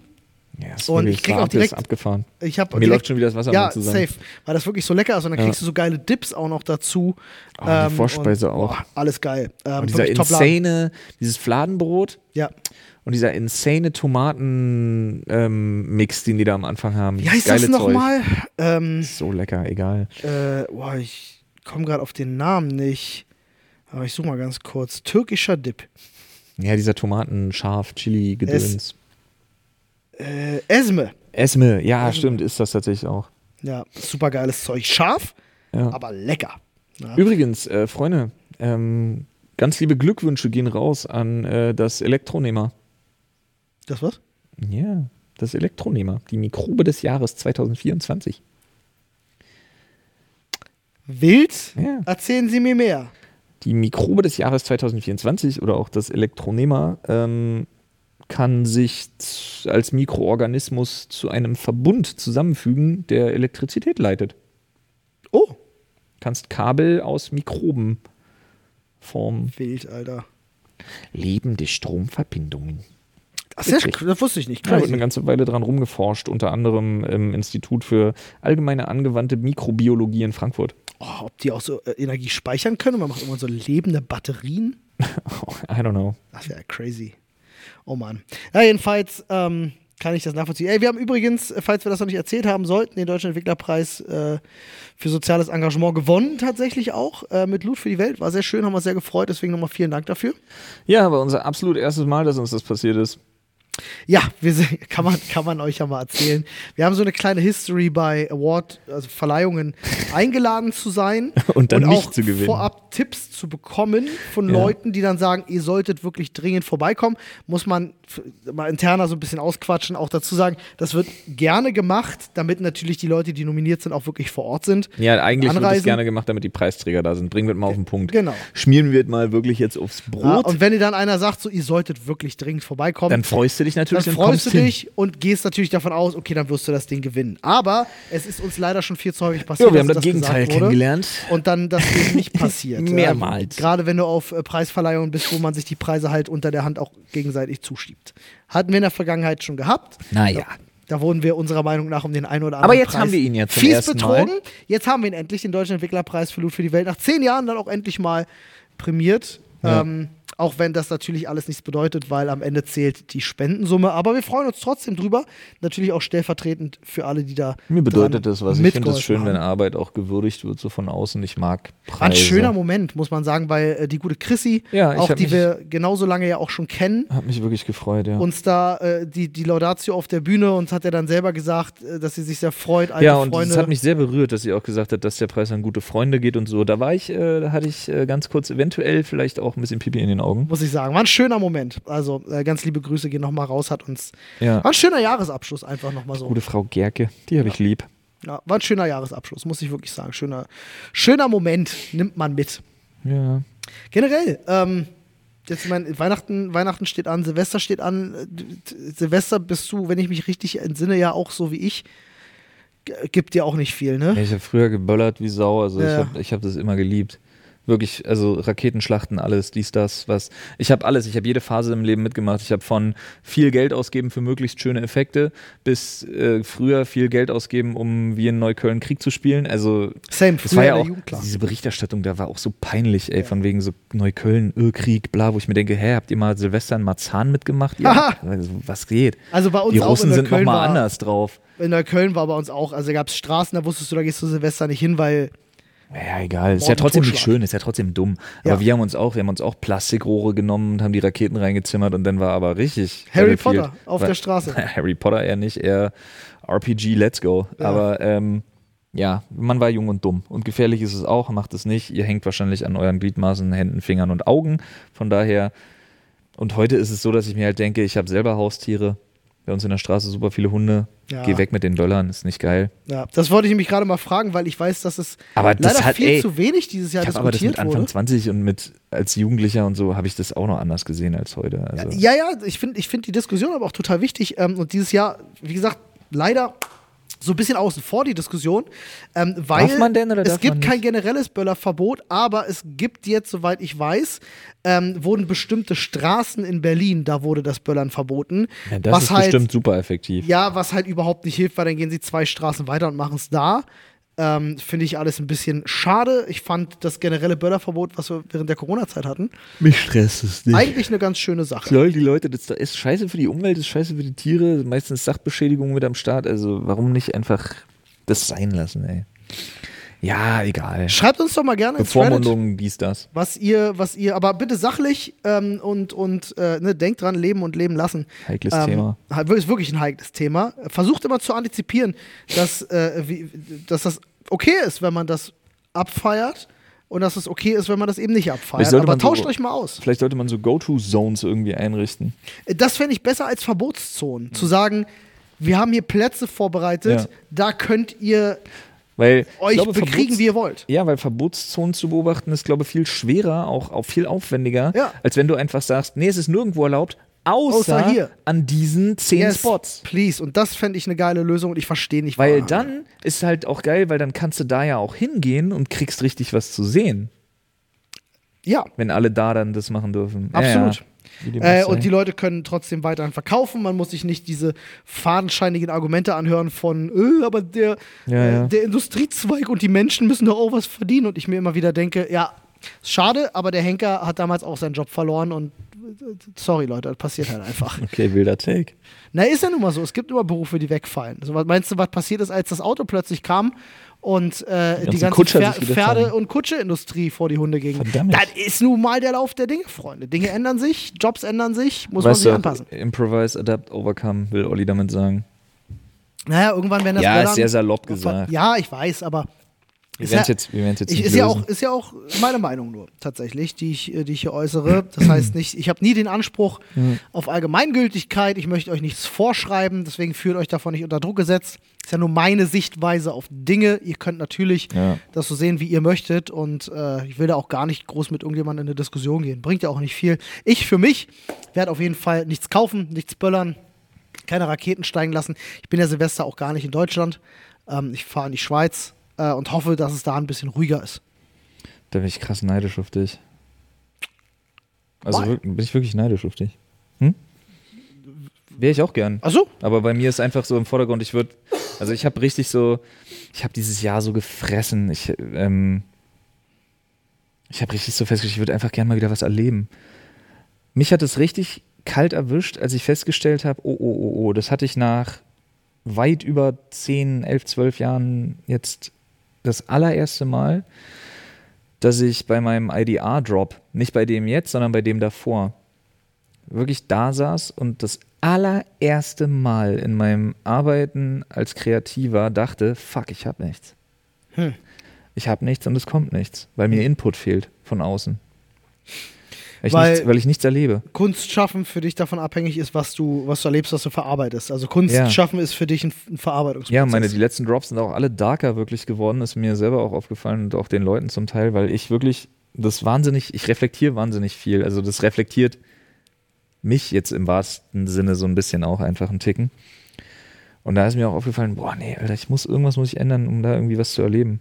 Ja, ist Und ich krieg auch direkt- abgefahren. Ich hab Mir direkt- läuft schon wieder das Wasser Ja, zusammen. safe. Weil das wirklich so lecker ist und dann Ja. kriegst du so geile Dips auch noch dazu. Oh, die Vorspeise und, auch. Boah, alles geil. Ähm, Und dieser insane, dieses Fladenbrot Ja. Und dieser insane Tomaten-Mix, den die da am Anfang haben. Wie heißt Geile das nochmal? Ähm, So lecker, egal. äh, boah, ich komme gerade auf den Namen nicht. Aber ich suche mal ganz kurz. Türkischer Dip. Ja, dieser Tomaten, Scharf, Chili, Gedöns. Äh, Esme. Esme, ja, Esme. stimmt, ist das tatsächlich auch. Ja, super geiles Zeug. Scharf, Ja. aber lecker. Ja. Übrigens, äh, Freunde, ähm, ganz liebe Glückwünsche gehen raus an äh, das Elektronehmer. Das was? Ja, das Elektronehmer, die Mikrobe des Jahres 2024. Wild? Ja. Erzählen Sie mir mehr. Die Mikrobe des Jahres 2024 oder auch das Elektronehmer ähm, kann sich als Mikroorganismus zu einem Verbund zusammenfügen, der Elektrizität leitet. Oh, Kannst Kabel aus Mikroben formen. wild, Alter. Lebende Stromverbindungen. Ach, sehr, das wusste ich nicht. Da wird Crazy. eine ganze Weile dran rumgeforscht, unter anderem im Institut für allgemeine angewandte Mikrobiologie in Frankfurt. Oh, ob die auch so äh, Energie speichern können? Man macht immer so lebende Batterien. I don't know. Das wäre crazy. Oh Mann. Ja, jedenfalls ähm, kann ich das nachvollziehen. Ey, wir haben übrigens, äh, falls wir das noch nicht erzählt haben sollten, den Deutschen Entwicklerpreis äh, für soziales Engagement gewonnen, tatsächlich auch äh, mit Loot für die Welt. War sehr schön, haben wir uns sehr gefreut, deswegen nochmal vielen Dank dafür. Ja, war unser absolut erstes Mal, dass uns das passiert ist. Ja, wir kann, man, kann man euch ja mal erzählen. Wir haben so eine kleine History bei Award, also Verleihungen, eingeladen zu sein Und dann nicht auch zu gewinnen. vorab Tipps zu bekommen von Ja. Leuten, die dann sagen, ihr solltet wirklich dringend vorbeikommen. Muss man mal interner so ein bisschen ausquatschen, auch dazu sagen, das wird gerne gemacht, damit natürlich die Leute, die nominiert sind, auch wirklich vor Ort sind. Ja, eigentlich wird es Anreisen. gerne gemacht, damit die Preisträger da sind. Bringen wir mal auf den Punkt. Genau. Schmieren wir es mal wirklich jetzt aufs Ja, Brot. und wenn dir dann einer sagt, so ihr solltet wirklich dringend vorbeikommen, dann freust du dich natürlich dann freust du kommst hin. dich und gehst natürlich davon aus, okay, dann wirst du das Ding gewinnen. Aber es ist uns leider schon viel zu häufig passiert. Ja, wir haben das Gegenteil kennengelernt. Und dann das Ding nicht passiert. Mehrmals. Ja, Gerade wenn du auf äh, Preisverleihungen bist, wo man sich die Preise halt unter der Hand auch gegenseitig zuschiebt. Hatten wir in der Vergangenheit schon gehabt. Naja. Da wurden wir unserer Meinung nach um den einen oder Aber anderen jetzt Preis haben wir ihn ja zum fies ersten Mal. betrogen. Jetzt haben wir ihn endlich, den Deutschen Entwicklerpreis für Loot für die Welt, nach zehn Jahren dann auch endlich mal prämiert. Ja. Ähm, auch wenn das natürlich alles nichts bedeutet, weil am Ende zählt die Spendensumme. Aber wir freuen uns trotzdem drüber. Natürlich auch stellvertretend für alle, die da. Mir bedeutet das was. Ich finde es schön, wenn haben. Arbeit auch gewürdigt wird, so von außen. Ich mag Preise. Ein schöner Moment, muss man sagen, weil äh, die gute Chrissy, Ja, auch die wir genauso lange ja auch schon kennen, Hat mich wirklich gefreut, ja. uns da äh, die, die Laudatio auf der Bühne und hat er dann selber gesagt, äh, dass sie sich sehr freut, alte ja, und Freunde. es hat mich sehr berührt, dass sie auch gesagt hat, dass der Preis an gute Freunde geht und so. Da war ich, äh, da hatte ich äh, ganz kurz eventuell vielleicht auch ein bisschen Pipi in den Augen. Muss ich sagen. War ein schöner Moment. Also äh, ganz liebe Grüße gehen nochmal raus, hat uns. Ja. War ein schöner Jahresabschluss, einfach nochmal so. Gute Frau Gerke, die habe ich lieb. Ja, war ein schöner Jahresabschluss, muss ich wirklich sagen. Schöner, schöner Moment, nimmt man mit. Ja. Generell, ähm, jetzt mein, Weihnachten, Weihnachten steht an, Silvester steht an. Silvester bist du, wenn ich mich richtig entsinne, ja auch so wie ich. Gibt dir auch nicht viel, ne? Ich habe früher geböllert wie Sau, also Ja. ich habe ich hab das immer geliebt. Wirklich, also Raketenschlachten, alles, dies, das, was. Ich habe alles, ich habe jede Phase im Leben mitgemacht. Ich habe von viel Geld ausgeben für möglichst schöne Effekte bis äh, früher viel Geld ausgeben, um wie in Neukölln Krieg zu spielen. Also Same, das war ja auch, diese Berichterstattung da war auch so peinlich, ey, von wegen so Neukölln, Ölkrieg, bla, wo ich mir denke, hä, habt ihr mal Silvester in Marzahn mitgemacht? Ja, also, was geht? Also bei uns Die auch Russen in sind nochmal war- anders drauf. In Neukölln war bei uns auch, also gab es Straßen, da wusstest du, da gehst du Silvester nicht hin, weil Ja, egal. Ist ja trotzdem nicht schön, ist ja trotzdem dumm. Ja. Aber wir haben uns auch, wir haben uns auch Plastikrohre genommen und haben die Raketen reingezimmert und dann war aber richtig. Harry. Potter auf War- der Straße. Harry Potter eher nicht, eher RPG, let's go. Ja. Aber ähm, ja, man war jung und dumm. Und gefährlich ist es auch, macht es nicht. Ihr hängt wahrscheinlich an euren Gliedmaßen, Händen, Fingern und Augen. Von daher, und heute ist es so, dass ich mir halt denke, ich habe selber Haustiere. Bei uns in der Straße super viele Hunde. Ja. Geh weg mit den Böllern, ist nicht geil. Ja, das wollte ich nämlich gerade mal fragen, weil ich weiß, dass es Aber das leider hat- viel ey, zu wenig dieses Jahr Ich habe aber das diskutiert mit Anfang wurde. 20 und mit als Jugendlicher und so habe ich das auch noch anders gesehen als heute. Also, Ja, ja, ich finde ich find die Diskussion aber auch total wichtig. Ähm, und dieses Jahr, wie gesagt, leider so ein bisschen außen vor die Diskussion, ähm, weil denn es gibt kein generelles Böllerverbot, aber es gibt jetzt, soweit ich weiß, ähm, wurden bestimmte Straßen in Berlin, da wurde das Böllern verboten. Ja, das was ist halt, bestimmt super effektiv. Ja, was halt überhaupt nicht hilft, weil dann gehen sie zwei Straßen weiter und machen es da. Ähm, Finde ich alles ein bisschen schade. Ich fand das generelle Böllerverbot, was wir während der Corona-Zeit hatten, Mich stresst es nicht. eigentlich eine ganz schöne Sache. Lol, die Leute, das ist scheiße für die Umwelt, das ist scheiße für die Tiere, meistens Sachbeschädigung mit am Start. Also warum nicht einfach das sein lassen, ey? Ja, egal. Schreibt uns doch mal gerne ins Reddit, dies, das. was ihr, was ihr, aber bitte sachlich ähm, und, und äh, ne, denkt dran, leben und leben lassen. Heikles Ähm, Thema. Ist wirklich ein heikles Thema. Versucht immer zu antizipieren, dass, äh, wie, dass das okay ist, wenn man das abfeiert und dass es okay ist, wenn man das eben nicht abfeiert. Aber man so- tauscht euch mal aus. Vielleicht sollte man so Go-To-Zones irgendwie einrichten. Das fände ich besser als Verbotszonen. Zu sagen, wir haben hier Plätze vorbereitet, Ja. da könnt ihr Weil euch glaube, bekriegen, Verbots- wie ihr wollt. Ja, weil Verbotszonen zu beobachten ist, glaube ich, viel schwerer, auch, auch viel aufwendiger, Ja. als wenn du einfach sagst, nee, es ist nirgendwo erlaubt, außer, Außer hier. an diesen zehn Yes, Spots. Please. Und das fände ich eine geile Lösung und ich verstehe nicht, Weil warum. dann ist halt auch geil, weil dann kannst du da ja auch hingehen und kriegst richtig was zu sehen, Ja, wenn alle da dann das machen dürfen. Ja, Absolut. Ja, dem Äh, und die Leute können trotzdem weiterhin verkaufen. Man muss sich nicht diese fadenscheinigen Argumente anhören von, äh, aber der, Ja, ja. Äh, der Industriezweig und die Menschen müssen doch auch was verdienen. Und ich mir immer wieder denke, ja, schade, aber der Henker hat damals auch seinen Job verloren und sorry Leute, das passiert halt einfach. Okay, wilder Take. Na, ist ja nun mal so. Es gibt immer Berufe, die wegfallen. Also, meinst du, was passiert ist, als das Auto plötzlich kam und äh, die ganze sich wieder Pferde- und Kutscheindustrie vor die Hunde ging? Verdammt. Das ist nun mal der Lauf der Dinge, Freunde. Dinge ändern sich, Jobs ändern sich, muss man Weißt sich du, anpassen. Improvise, Adapt, Overcome, will Olli damit sagen. Naja, irgendwann werden das Ja, Böllern- ist sehr salopp gesagt. Ja, ich weiß, aber Wir Ist werden es ja- jetzt, wir jetzt ich, ist, ja auch, ist ja auch meine Meinung nur, tatsächlich, die ich, äh, die ich hier äußere. Das heißt nicht, ich habe nie den Anspruch Mhm. auf Allgemeingültigkeit, ich möchte euch nichts vorschreiben, deswegen fühlt euch davon nicht unter Druck gesetzt. Ist ja nur meine Sichtweise auf Dinge. Ihr könnt natürlich Ja. das so sehen, wie ihr möchtet und äh, ich will da auch gar nicht groß mit irgendjemandem in eine Diskussion gehen. Bringt ja auch nicht viel. Ich für mich werde auf jeden Fall nichts kaufen, nichts böllern, keine Raketen steigen lassen. Ich bin ja Silvester auch gar nicht in Deutschland. Ähm, ich fahre in die Schweiz äh, und hoffe, dass es da ein bisschen ruhiger ist. Da bin ich krass neidisch auf dich. Also Why? bin ich wirklich neidisch auf dich. Hm? Wäre ich auch gern. Achso, Aber bei mir ist einfach so im Vordergrund, ich würde, also ich habe richtig so, ich habe dieses Jahr so gefressen. Ich, ähm, ich habe richtig so festgestellt, ich würde einfach gern mal wieder was erleben. Mich hat es richtig kalt erwischt, als ich festgestellt habe, oh, oh, oh, oh, das hatte ich nach weit über 10, 11, 12 Jahren jetzt das allererste Mal, dass ich bei meinem IDR-Drop, nicht bei dem jetzt, sondern bei dem davor, wirklich da saß und das allererste Mal in meinem Arbeiten als Kreativer dachte, fuck, ich habe nichts. Hm. Ich habe nichts und es kommt nichts, weil mir Input fehlt von außen. Weil ich, Weil- nichts, weil ich nichts erlebe. Kunst schaffen für dich davon abhängig ist, was du, was du erlebst, was du verarbeitest. Also Kunst Ja. schaffen ist für dich ein, ein Verarbeitungsprozess. Ja, meine, die letzten Drops sind auch alle darker wirklich geworden, ist mir selber auch aufgefallen und auch den Leuten zum Teil, weil ich wirklich das wahnsinnig, ich reflektiere wahnsinnig viel. Also das reflektiert mich jetzt im wahrsten Sinne so ein bisschen auch einfach einen Ticken. Und da ist mir auch aufgefallen, boah, nee, Alter, ich muss, irgendwas muss ich ändern, um da irgendwie was zu erleben.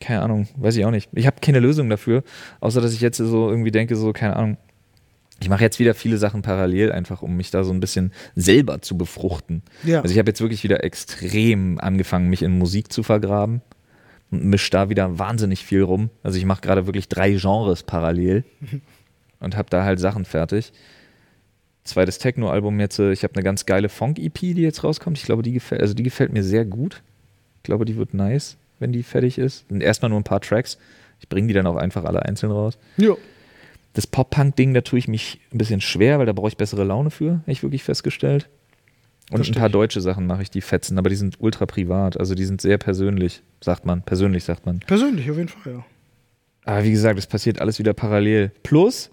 Keine Ahnung, weiß ich auch nicht. Ich habe keine Lösung dafür, außer dass ich jetzt so irgendwie denke, so, keine Ahnung, ich mache jetzt wieder viele Sachen parallel, einfach um mich da so ein bisschen selber zu befruchten. Ja. Also ich habe jetzt wirklich wieder extrem angefangen, mich in Musik zu vergraben und misch da wieder wahnsinnig viel rum. Also ich mache gerade wirklich drei Genres parallel und habe da halt Sachen fertig. Zweites Techno-Album jetzt, äh, ich habe eine ganz geile Funk-EP, die jetzt rauskommt. Ich glaube, die gefällt, also die gefällt mir sehr gut. Ich glaube, die wird nice, wenn die fertig ist. Sind erstmal nur ein paar Tracks. Ich bringe die dann auch einfach alle einzeln raus. ja. Das Pop-Punk-Ding, da tue ich mich ein bisschen schwer, weil da brauche ich bessere Laune für, habe ich wirklich festgestellt. Und ein paar deutsche Sachen mache ich, die fetzen, aber die sind ultra privat. Also die sind sehr persönlich, sagt man. Persönlich sagt man. Persönlich auf jeden Fall, ja. Aber wie gesagt, es passiert alles wieder parallel. Plus,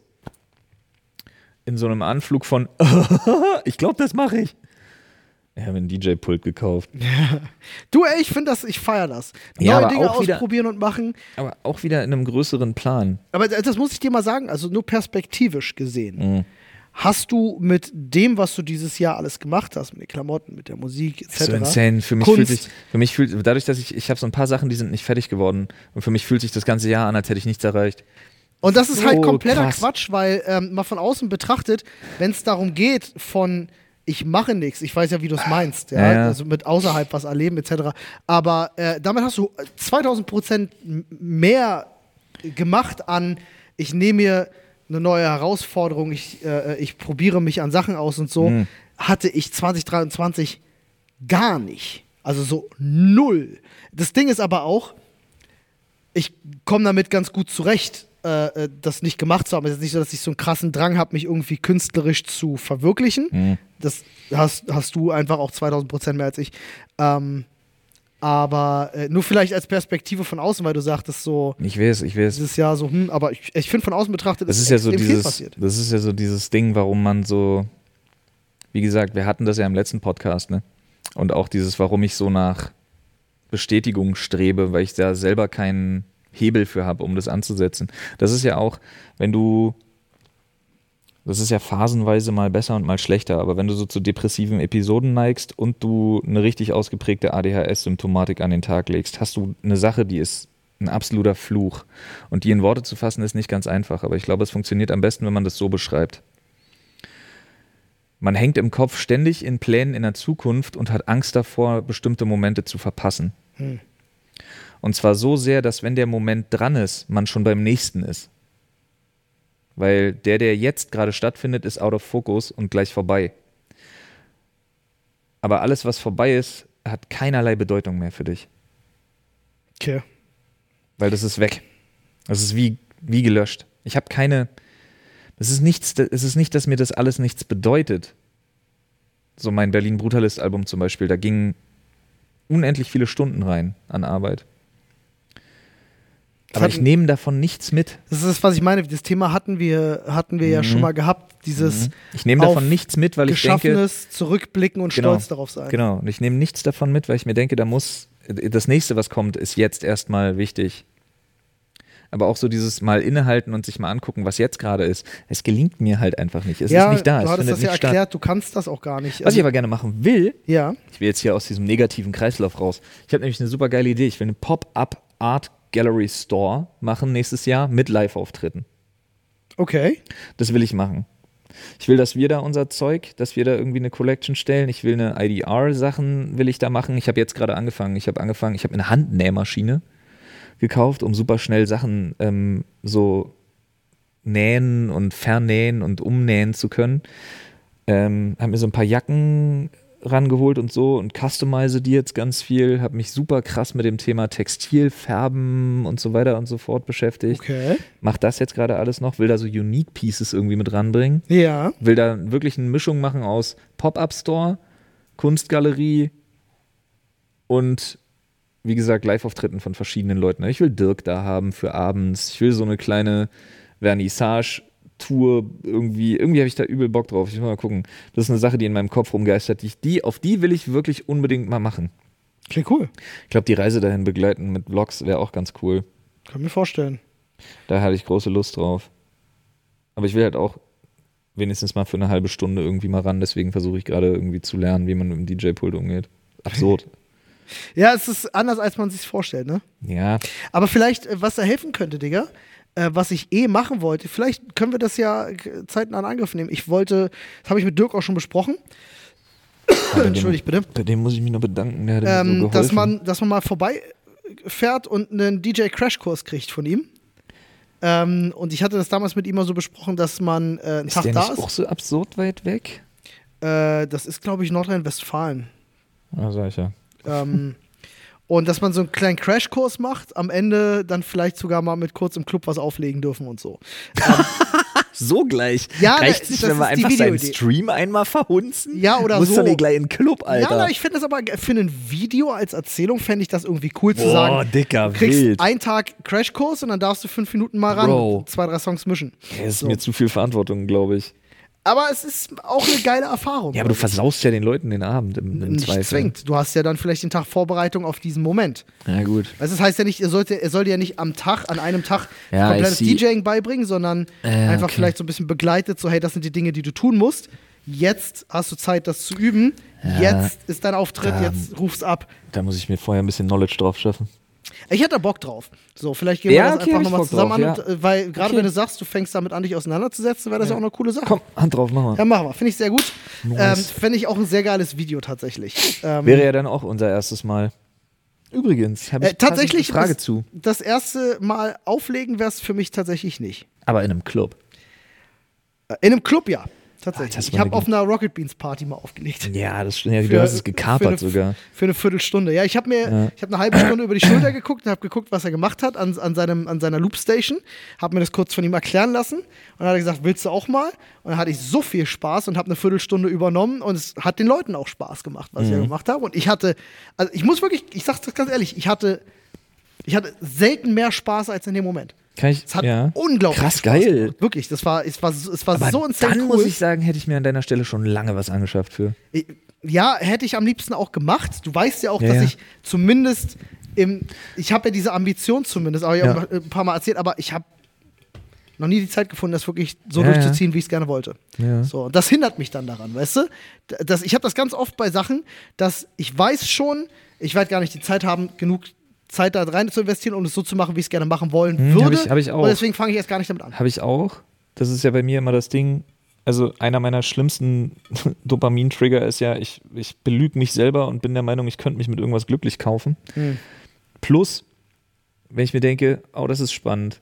in so einem Anflug von, ich glaube, das mache ich. Ich habe ein DJ-Pult gekauft. Du, ey, ich finde das, ich feiere das. Ja, Neue Dinge auch wieder- ausprobieren und machen. Aber auch wieder in einem größeren Plan. Aber das muss ich dir mal sagen, also nur perspektivisch gesehen. Mhm. Hast du mit dem, was du dieses Jahr alles gemacht hast, mit den Klamotten, mit der Musik etc. Das ist so insane. Für mich Kunst. fühlt sich, für mich fühlt, dadurch, dass ich, ich habe so ein paar Sachen, die sind nicht fertig geworden. Und für mich fühlt sich das ganze Jahr an, als hätte ich nichts erreicht. Und das ist halt kompletter krass. Quatsch, weil ähm, mal von außen betrachtet, wenn es darum geht, von ich mache nichts. Ich weiß ja, wie du es meinst. Ja? Ja, ja. Also mit außerhalb was erleben etc. Aber äh, damit hast du 2000 Prozent mehr gemacht an, ich nehme mir eine neue Herausforderung, ich, äh, ich probiere mich an Sachen aus und so, Mhm. hatte ich 2023 gar nicht. Also so null. Das Ding ist aber auch, ich komme damit ganz gut zurecht, äh, äh, das nicht gemacht zu haben. Es ist nicht so, dass ich so einen krassen Drang habe, mich irgendwie künstlerisch zu verwirklichen. Mhm. Das hast, hast du einfach auch 2000 Prozent mehr als ich. Ähm, aber äh, nur vielleicht als Perspektive von außen, weil du sagtest so, Ich weiß, ich weiß. dieses Jahr so, hm, aber ich, ich finde von außen betrachtet, Das ist ja so dieses, passiert. das ist ja so dieses Ding, warum man so, wie gesagt, wir hatten das ja im letzten Podcast, ne? Und auch dieses, warum ich so nach Bestätigung strebe, weil ich da selber keinen Hebel für habe, um das anzusetzen. Das ist ja auch, wenn du, das ist ja phasenweise mal besser und mal schlechter, aber wenn du so zu depressiven Episoden neigst und du eine richtig ausgeprägte ADHS-Symptomatik an den Tag legst, hast du eine Sache, die ist ein absoluter Fluch. Und die in Worte zu fassen, ist nicht ganz einfach, aber ich glaube, es funktioniert am besten, wenn man das so beschreibt. Man hängt im Kopf ständig in Plänen in der Zukunft und hat Angst davor, bestimmte Momente zu verpassen. Hm. Und zwar so sehr, dass wenn der Moment dran ist, man schon beim nächsten ist. Weil der, der jetzt gerade stattfindet, ist out of focus und gleich vorbei. Aber alles, was vorbei ist, hat keinerlei Bedeutung mehr für dich. Okay. Weil das ist weg. Das ist wie, wie gelöscht. Ich habe keine. Es ist nichts, es ist nicht, dass mir das alles nichts bedeutet. So mein Berlin Brutalist Album zum Beispiel, da gingen unendlich viele Stunden rein an Arbeit. Aber ich nehme davon nichts mit. Das ist was ich meine. Das Thema hatten wir, hatten wir ja Mhm. schon mal gehabt. Dieses Ich nehme davon nichts mit, weil ich denke, zurückblicken und Genau. stolz darauf sein. Genau. Und ich nehme nichts davon mit, weil ich mir denke, da muss, das nächste, was kommt, ist jetzt erstmal wichtig. Aber auch so dieses mal innehalten und sich mal angucken, was jetzt gerade ist. Es gelingt mir halt einfach nicht. Es ja, ist nicht da. du es hattest das ja erklärt, statt. du kannst das auch gar nicht. Was ich aber gerne machen will, ja, ich will jetzt hier aus diesem negativen Kreislauf raus. Ich habe nämlich eine super geile Idee. Ich will eine Pop-up Art Gallery Store machen nächstes Jahr mit Live-Auftritten. okay. Das will ich machen. Ich will, dass wir da unser Zeug, dass wir da irgendwie eine Collection stellen. Ich will eine IDR-Sachen, will ich da machen. Ich habe jetzt gerade angefangen. Ich habe angefangen, ich habe eine Handnähmaschine gekauft, um super schnell Sachen ähm, so nähen und vernähen und umnähen zu können. Ähm, habe mir so ein paar Jacken rangeholt und so und customize die jetzt ganz viel. Habe mich super krass mit dem Thema Textil, Färben und so weiter und so fort beschäftigt Okay. mach das jetzt gerade alles noch, will da so Unique Pieces irgendwie mit ranbringen, Ja. will da wirklich eine Mischung machen aus Pop-Up-Store, Kunstgalerie und wie gesagt Live-Auftritten von verschiedenen Leuten. Ich will Dirk da haben für abends, ich will so eine kleine Vernissage-Tour irgendwie, irgendwie habe ich da übel Bock drauf. Ich will mal gucken. Das ist eine Sache, die in meinem Kopf rumgeistert. Die, die, auf die will ich wirklich unbedingt mal machen. Klingt cool. Ich glaube, die Reise dahin begleiten mit Vlogs wäre auch ganz cool. Kann mir vorstellen. Da hatte ich große Lust drauf. Aber ich will halt auch wenigstens mal für eine halbe Stunde irgendwie mal ran. Deswegen versuche ich gerade irgendwie zu lernen, wie man mit dem DJ-Pult umgeht. Absurd. Ja, es ist anders, als man sich vorstellt, ne? ja, Aber vielleicht, äh, was da helfen könnte, Digga, äh, was ich eh machen wollte, vielleicht können wir das ja äh, zeitnah in Angriff nehmen. Ich wollte, das habe ich mit Dirk auch schon besprochen. Entschuldigt bitte. bei dem muss ich mich noch bedanken. Der hat mir so Ähm, geholfen. dass, man, dass man mal vorbei fährt und einen DJ-Crashkurs kriegt von ihm. Ähm, und ich hatte das damals mit ihm mal so besprochen, dass man äh, einen ist Tag der da nicht ist. auch so absurd weit weg? Äh, das ist, glaube ich, Nordrhein-Westfalen. Ah, sag ich ja. ähm, und dass man so einen kleinen Crashkurs macht, am Ende dann vielleicht sogar mal mit kurz im Club was auflegen dürfen und so. So gleich. Ja, Reicht nicht, wenn wir einfach seinen. Stream einmal verhunzen? Ja, oder Muss so. doch nicht gleich in den Club, Alter. Ja, na, ich finde das aber für ein Video als Erzählung fände ich das irgendwie cool zu Boah, sagen. dicker, du kriegst wild. einen Tag Crashkurs und dann darfst du fünf Minuten mal ran Bro. zwei, drei Songs mischen. das ist So. mir zu viel Verantwortung, glaube ich. Aber es ist auch eine geile Erfahrung. Ja, aber du ich. versaust ja den Leuten den Abend im, im nicht Zweifel. zwingt. Du hast ja dann vielleicht den Tag Vorbereitung auf diesen Moment. Ja, gut. Also das heißt ja nicht, er, sollte, er soll dir ja nicht am Tag, an einem Tag Ja, komplettes. DJing beibringen, sondern Ja, einfach okay. vielleicht so ein bisschen begleitet, so hey, das sind die Dinge, die du tun musst. Jetzt hast du Zeit, das zu üben. Ja, jetzt ist dein Auftritt, ähm, jetzt ruf's ab. Da muss ich mir vorher ein bisschen Knowledge drauf schaffen. Ich hätte da Bock drauf. So, vielleicht gehen wir Ja, das okay, einfach nochmal zusammen drauf, an. Und, äh, weil gerade Okay. wenn du sagst, du fängst damit an, dich auseinanderzusetzen, wäre das ja. auch eine coole Sache. Komm, Hand drauf, mach mal. Ja, machen wir. Finde ich sehr gut. Ähm, Nice. Fände ich auch ein sehr geiles Video tatsächlich. Ähm, Wäre ja dann auch unser erstes Mal. Übrigens, habe ich äh, tatsächlich eine Frage das, zu. das erste Mal auflegen wäre es für mich tatsächlich nicht. Aber in einem Club. Äh, In einem Club ja. Tatsächlich. das ich habe auf einer Rocket Beans Party mal aufgelegt. Ja, das. Ja, Für- du hast es für gekapert eine- sogar. Für eine Viertelstunde. Ja, ich habe mir, Ja. ich habe eine halbe Stunde über die Schulter geguckt und habe geguckt, was er gemacht hat an, an, seinem, an seiner Loopstation. Habe mir das kurz von ihm erklären lassen. Und dann hat er gesagt, willst du auch mal? Und dann hatte ich so viel Spaß und habe eine Viertelstunde übernommen und es hat den Leuten auch Spaß gemacht, was ich Mhm. ja gemacht habe. Und ich hatte, also ich muss wirklich, ich sag's das ganz ehrlich, ich hatte, ich hatte selten mehr Spaß als in dem Moment. Kann ich, Es hat ja. unglaublich Krass Spaß geil. gemacht. Wirklich, das war, es war, es war Aber so insane dann cool. muss ich sagen, hätte ich mir an deiner Stelle schon lange was angeschafft für. Ja, hätte ich am liebsten auch gemacht. Du weißt ja auch, Ja, dass ja. ich zumindest im, ich habe ja diese Ambition zumindest, aber ich Ja. habe ein paar Mal erzählt, aber ich habe noch nie die Zeit gefunden, das wirklich so Ja, durchzuziehen, wie ich es gerne wollte. Ja. So, und das hindert mich dann daran, weißt du? Das, ich habe das ganz oft bei Sachen, dass ich weiß schon, ich werde gar nicht die Zeit haben, genug Zeit da rein zu investieren, um es so zu machen, wie ich es gerne machen wollen Hm, würde. hab ich- hab ich auch. Und deswegen fange ich erst gar nicht damit an. Habe ich auch. Das ist ja bei mir immer das Ding. Also einer meiner schlimmsten Dopamin-Trigger ist ja, ich, ich belüge mich selber und bin der Meinung, ich könnte mich mit irgendwas glücklich kaufen. Hm. Plus, wenn ich mir denke, oh, das ist spannend.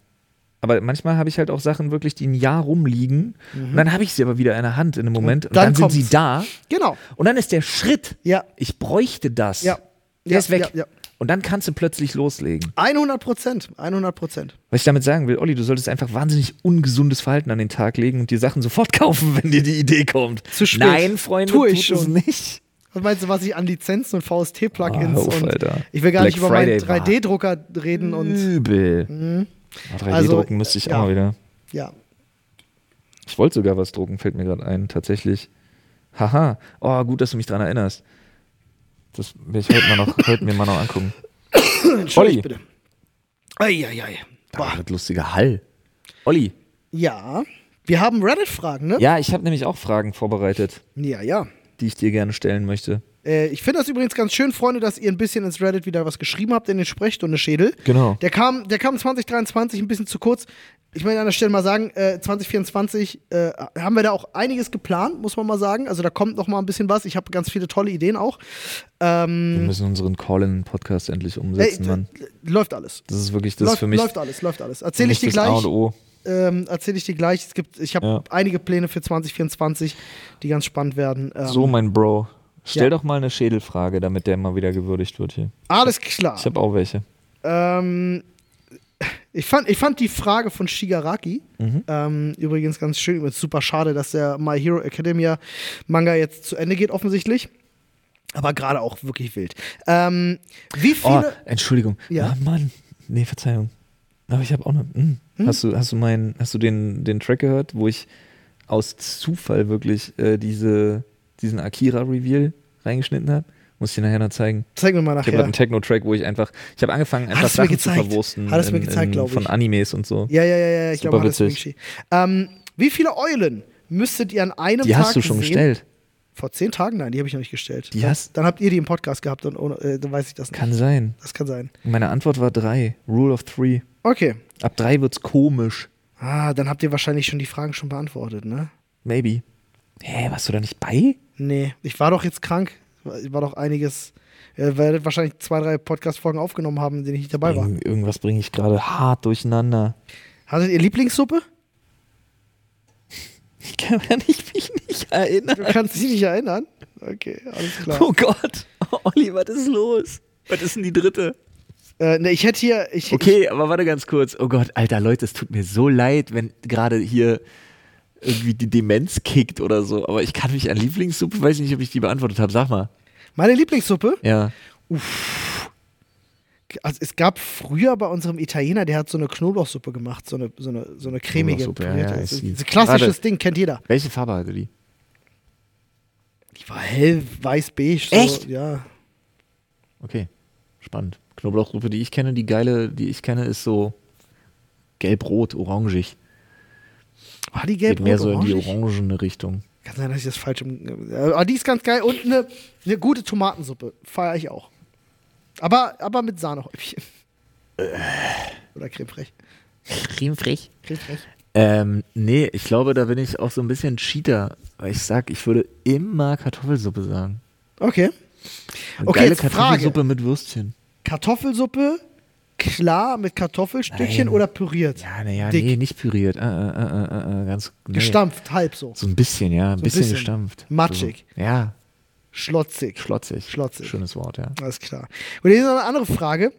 Aber manchmal habe ich halt auch Sachen wirklich, die ein Jahr rumliegen. Und dann habe ich sie aber wieder in der Hand in einem Moment. Und, dann dann, sind sie da. Genau. Und dann ist der Schritt, Ja. ich bräuchte das. Ja. Der Ja, ist weg. ja, ja. Und dann kannst du plötzlich loslegen. 100 Prozent. 100 Prozent. Was ich damit sagen will, Olli, du solltest einfach wahnsinnig ungesundes Verhalten an den Tag legen und die Sachen sofort kaufen, wenn dir die Idee kommt. Zu spät. Nein, Freunde, Tue ich tut es schon. nicht. Was meinst du, was ich an Lizenzen und VST-Plugins Ah, auf, und Alter. ich will gar Black nicht über Friday meinen war 3D-Drucker reden und Übel. Mhm. Oh, 3D Also, müsste ich ja. auch mal wieder. ja. Ich wollte sogar was drucken, fällt mir gerade ein, tatsächlich. Haha. Oh, gut, dass du mich dran erinnerst. Das werde ich heute, mal noch, heute mir mal noch angucken. Olli. bitte. Eieiei. Da Boah. war das lustiger Hall. Olli. Ja. Wir haben Reddit-Fragen, ne? Ja, ich habe nämlich auch Fragen vorbereitet, Ja, ja. die ich dir gerne stellen möchte. Äh, ich finde das übrigens ganz schön, Freunde, dass ihr ein bisschen ins Reddit wieder was geschrieben habt in den Sprechstunde Schädel. Genau. Der kam, der kam 2023 ein bisschen zu kurz. Ich möchte an der Stelle mal sagen, äh, 2024 äh, haben wir da auch einiges geplant, muss man mal sagen. Also da kommt noch mal ein bisschen was. Ich habe ganz viele tolle Ideen auch. Wir Ähm, müssen unseren Call-in-Podcast endlich ey, umsetzen, Mann. d- läuft alles. Das ist wirklich, das läuft, für mich läuft alles, läuft alles. Erzähle ich dir A gleich. und O. Ähm, erzähle ich dir gleich. Es gibt, ich habe Ja. einige Pläne für 2024, die ganz spannend werden. Ähm, So, mein Bro. Stell ja. doch mal eine Schädelfrage, damit der mal wieder gewürdigt wird hier. alles klar. Ich habe auch welche. Ähm, ich, fand, ich fand die Frage von Shigaraki Mhm. ähm, übrigens ganz schön. Übrigens super schade, dass der My Hero Academia Manga jetzt zu Ende geht, offensichtlich. Aber gerade auch wirklich wild. Ähm, wie Oh, viele. Entschuldigung. Ja. Ah, Mann. Nee, Verzeihung. Aber ich habe auch noch. Hm. Hast du, hast du, mein, hast du den, den Track gehört, wo ich aus Zufall wirklich äh, diese, diesen Akira-Reveal reingeschnitten habe? Muss ich dir nachher noch zeigen. Zeig mir mal Ich habe nachher. einen Techno-Track, wo ich einfach. Ich habe angefangen, einfach Sachen zu verwursten. Hattest du mir gezeigt, in- glaub ich. Von Animes und so. Ja, ja, ja, ja. Ich glaube, das ist witzig. Ähm, wie viele Eulen müsstet ihr an einem Die Tag hast du schon sehen? gestellt. Vor zehn Tagen? Nein, die habe ich noch nicht gestellt. Die dann, hast- dann habt ihr die im Podcast gehabt und ohne, äh, dann weiß ich das nicht. Kann sein. Das kann sein. Meine Antwort war drei. Rule of three. Okay. Ab drei wird's komisch. Ah, dann habt ihr wahrscheinlich schon die Fragen schon beantwortet, ne? Maybe. Hä, warst du da nicht bei? Nee, ich war doch jetzt krank. Ich war doch einiges. Ihr werdet wahrscheinlich zwei, drei Podcast-Folgen aufgenommen haben, in denen ich nicht dabei war. Irgend- Irgendwas bringe ich gerade hart durcheinander. Hattet ihr Lieblingssuppe? Ich kann mich mich nicht erinnern. Du kannst dich nicht erinnern? Okay, alles klar. Oh Gott. Olli, was ist los? Was ist denn die dritte? Äh, ne, ich hätte hier. Ich, Okay, aber warte ganz kurz. Oh Gott, Alter, Leute, es tut mir so leid, wenn gerade hier irgendwie die Demenz kickt oder so. Aber ich kann mich an Lieblingssuppe, weiß ich nicht, ob ich die beantwortet habe. Sag mal. Meine Lieblingssuppe? Ja. Also es gab früher bei unserem Italiener, der hat so eine Knoblauchsuppe gemacht, so eine, so eine, so eine cremige. Ja, ja, Das ich ist sehe. ein klassisches Warte. Ding, kennt jeder. Welche Farbe hatte die? Die war hell, weiß, beige. So, Echt? Ja. Okay. Spannend. Knoblauchsuppe, die ich kenne, die geile, die ich kenne, ist so gelb-rot, orangig. War die Geht gelb mehr so in die orangene Richtung. Kann sein, dass ich das falsch im. äh, Aber die ist ganz geil. Und eine, eine gute Tomatensuppe. Feiere ich auch. Aber, aber mit Sahnehäubchen. Oder Creme fraiche? Creme fraiche. Creme fraiche. Ähm, nee, ich glaube, da bin ich auch so ein bisschen Cheater, weil ich sag, ich würde immer Kartoffelsuppe sagen. Okay. Eine Okay, geile jetzt Frage. Kartoffelsuppe mit Würstchen. Kartoffelsuppe, klar mit Kartoffelstückchen Nein. oder püriert? Ja, naja, nee, nicht püriert. Äh, äh, äh, äh, äh, ganz nee. Gestampft, halb so. So ein bisschen, ja, ein bisschen, bisschen. gestampft. Matschig. So, ja, Schlotzig. schlotzig. Schlotzig. Schönes Wort, ja. Alles klar. Und hier ist noch eine andere Frage.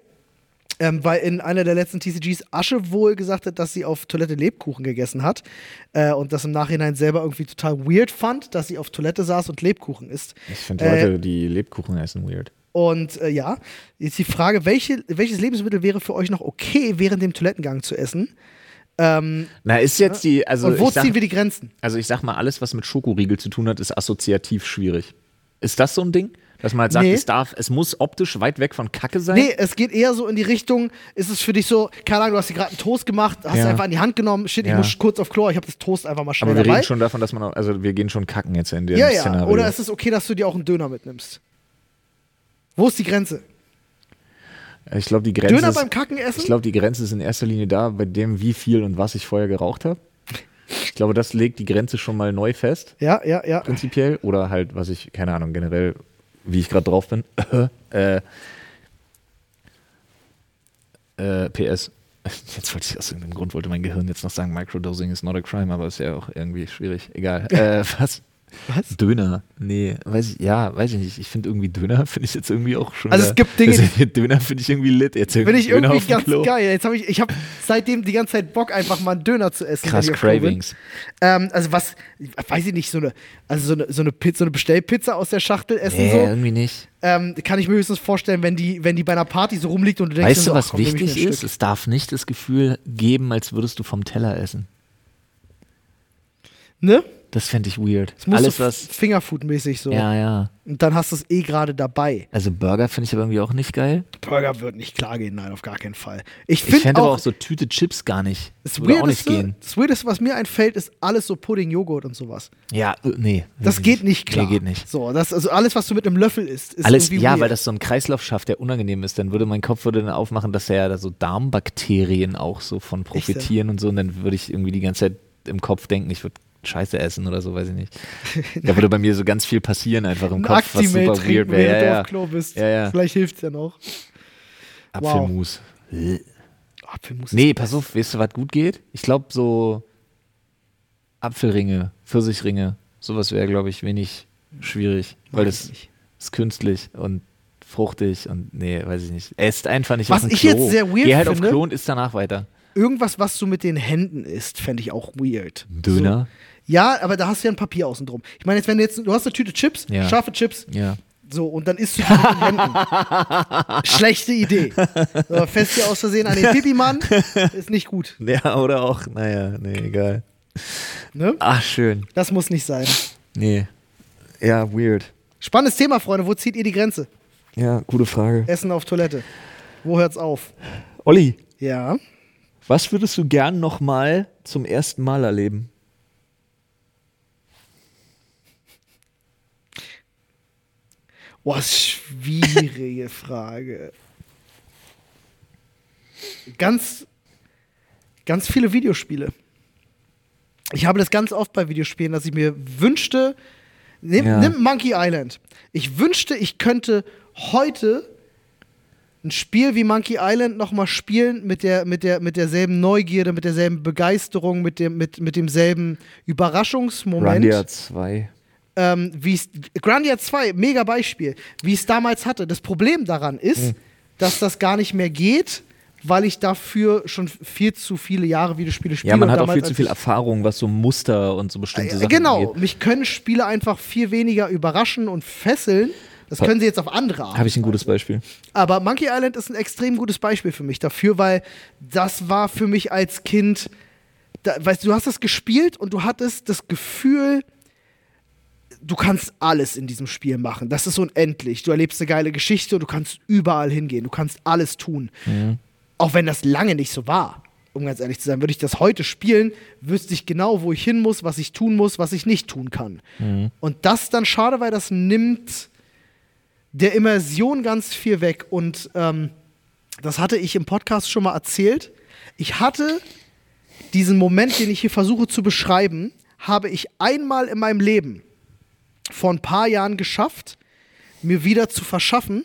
Ähm, weil in einer der letzten TCGs Asche wohl gesagt hat, dass sie auf Toilette Lebkuchen gegessen hat äh, und das im Nachhinein selber irgendwie total weird fand, dass sie auf Toilette saß und Lebkuchen isst. Ich finde Äh, Leute, die Lebkuchen essen, weird. Und äh, ja, jetzt die Frage, welche, welches Lebensmittel wäre für euch noch okay, während dem Toilettengang zu essen? Ähm, Na, ist jetzt die, also und wo ich sag, ziehen wir die Grenzen? also ich sag mal, alles, was mit Schokoriegel zu tun hat, ist assoziativ schwierig. Ist das so ein Ding? Dass man halt sagt, Nee. es darf, es muss optisch weit weg von Kacke sein? Nee, es geht eher so in die Richtung, ist es für dich so, keine Ahnung, du hast dir gerade einen Toast gemacht, hast Ja. du einfach in die Hand genommen, shit, ich Ja. muss kurz auf Klo, ich habe das Toast einfach mal schnell Aber wir dabei. reden schon davon, dass man auch, also wir gehen schon kacken jetzt in dem ja, ja, Szenario. oder ist es okay, dass du dir auch einen Döner mitnimmst? Wo ist die Grenze? ich glaube, die Grenze Döner ist, beim Kacken essen? ich glaube, die Grenze ist in erster Linie da, bei dem, wie viel und was ich vorher geraucht habe. Ich glaube, das legt die Grenze schon mal neu fest, ja, ja, ja. prinzipiell. Oder halt, was ich, keine Ahnung, generell, wie ich gerade drauf bin. äh, äh, PS. Jetzt wollte ich aus irgendeinem Grund, wollte mein Gehirn jetzt noch sagen, Microdosing is not a crime, aber ist ja auch irgendwie schwierig. Egal. Äh, was? Was? Döner. Nee, weiß ich, ja, weiß ich nicht. Ich finde irgendwie Döner, finde ich jetzt irgendwie auch schon. Also wieder- es gibt Dinge, Also, Döner finde ich irgendwie lit. Jetzt Finde ich Döner irgendwie ganz Klo. geil. Jetzt habe ich, ich habe seitdem die ganze Zeit Bock, einfach mal einen Döner zu essen. Krass. Cravings. Ähm, also was, weiß ich nicht, so eine, also so eine, so eine, Pizza, so eine Bestellpizza aus der Schachtel essen Nee, so. irgendwie nicht. Ähm, kann ich mir höchstens vorstellen, wenn die, wenn die bei einer Party so rumliegt und du denkst, Weißt du, so, was ach, komm, wichtig ist? Stück. Es darf nicht das Gefühl geben, als würdest du vom Teller essen. Ne? Das fände ich weird. Muss Alles, so was. Fingerfood-mäßig so. Ja, ja. Und dann hast du es eh gerade dabei. Also Burger finde ich aber irgendwie auch nicht geil. Burger wird nicht klar gehen, nein, auf gar keinen Fall. Ich finde fände aber auch, so Tüte Chips gar nicht. das, Würde auch nicht gehen. das Weirdeste, was mir einfällt, ist alles so Pudding, Joghurt und sowas. Ja, äh, nee. Das geht nicht klar. Nee, geht nicht. So, das, also alles, was du mit einem Löffel isst, ist Alles, ja, weird. weil das so einen Kreislauf schafft, der unangenehm ist. Dann würde mein Kopf würde dann aufmachen, dass ja da so Darmbakterien auch so von profitieren und so. Und dann würde ich irgendwie die ganze Zeit im Kopf denken, ich würde Scheiße essen oder so, weiß ich nicht. Da würde bei mir so ganz viel passieren einfach im ein Kopf, was super trinken, weird wäre. du Ja, auf Klo bist. Ja, ja. Vielleicht hilft es ja noch. Apfelmus. Apfelmus Nee, pass auf, weißt du, was gut geht? Ich glaube, so Apfelringe, Pfirsichringe, sowas wäre, glaube ich, wenig schwierig, weil Mag ich das nicht. ist künstlich und fruchtig und nee, weiß ich nicht. Esst einfach nicht Was auf dem ich Klo. jetzt sehr weird Geh halt finde- auf Klo und isst danach weiter. Irgendwas, was du mit den Händen isst, fände ich auch weird. Döner? So. Ja, aber da hast du ja ein Papier außen drum. Ich meine, jetzt, wenn du jetzt, du hast eine Tüte Chips, Ja. scharfe Chips, Ja. so, und dann isst du die mit den Händen. Schlechte Idee. So, fest dir aus Versehen an den Pipi-Mann, ist nicht gut. Ja, oder auch, naja, nee, egal. Ne? Ach, schön. Das muss nicht sein. Nee. Ja, weird. Spannendes Thema, Freunde. Wo zieht ihr die Grenze? Ja, gute Frage. Essen auf Toilette. Wo hört's auf? Olli, Ja. Was würdest du gern nochmal zum ersten Mal erleben? Boah, schwierige Frage. Ganz, ganz viele Videospiele. Ich habe das ganz oft bei Videospielen, dass ich mir wünschte, nimm, Ja. nimm Monkey Island. Ich wünschte, ich könnte heute ein Spiel wie Monkey Island nochmal spielen mit, der, mit, der, mit derselben Neugierde, mit derselben Begeisterung, mit, dem, mit, mit demselben Überraschungsmoment Randia 2. ähm, wie es Grandia 2, mega Beispiel, wie es damals hatte. Das Problem daran ist, Hm. dass das gar nicht mehr geht, weil ich dafür schon viel zu viele Jahre Videospiele spiele. Ja, man hat auch viel zu viel ich- Erfahrung, was so Muster und so bestimmte Äh, Sachen Genau, angeht. mich können Spiele einfach viel weniger überraschen und fesseln. Das können sie jetzt auf andere Art. Habe ich ein gutes Beispiel. Aber Monkey Island ist ein extrem gutes Beispiel für mich dafür, weil das war für mich als Kind, da, weißt du, du hast das gespielt und du hattest das Gefühl, du kannst alles in diesem Spiel machen. Das ist unendlich. Du erlebst eine geile Geschichte und du kannst überall hingehen. Du kannst alles tun. Auch wenn das lange nicht so war. Um ganz ehrlich zu sein, würde ich das heute spielen, wüsste ich genau, wo ich hin muss, was ich tun muss, was ich nicht tun kann. Und das ist dann schade, weil das nimmt der Immersion ganz viel weg und ähm, das hatte ich im Podcast schon mal erzählt. Ich hatte diesen Moment, den ich hier versuche zu beschreiben, habe ich einmal in meinem Leben vor ein paar Jahren geschafft, mir wieder zu verschaffen.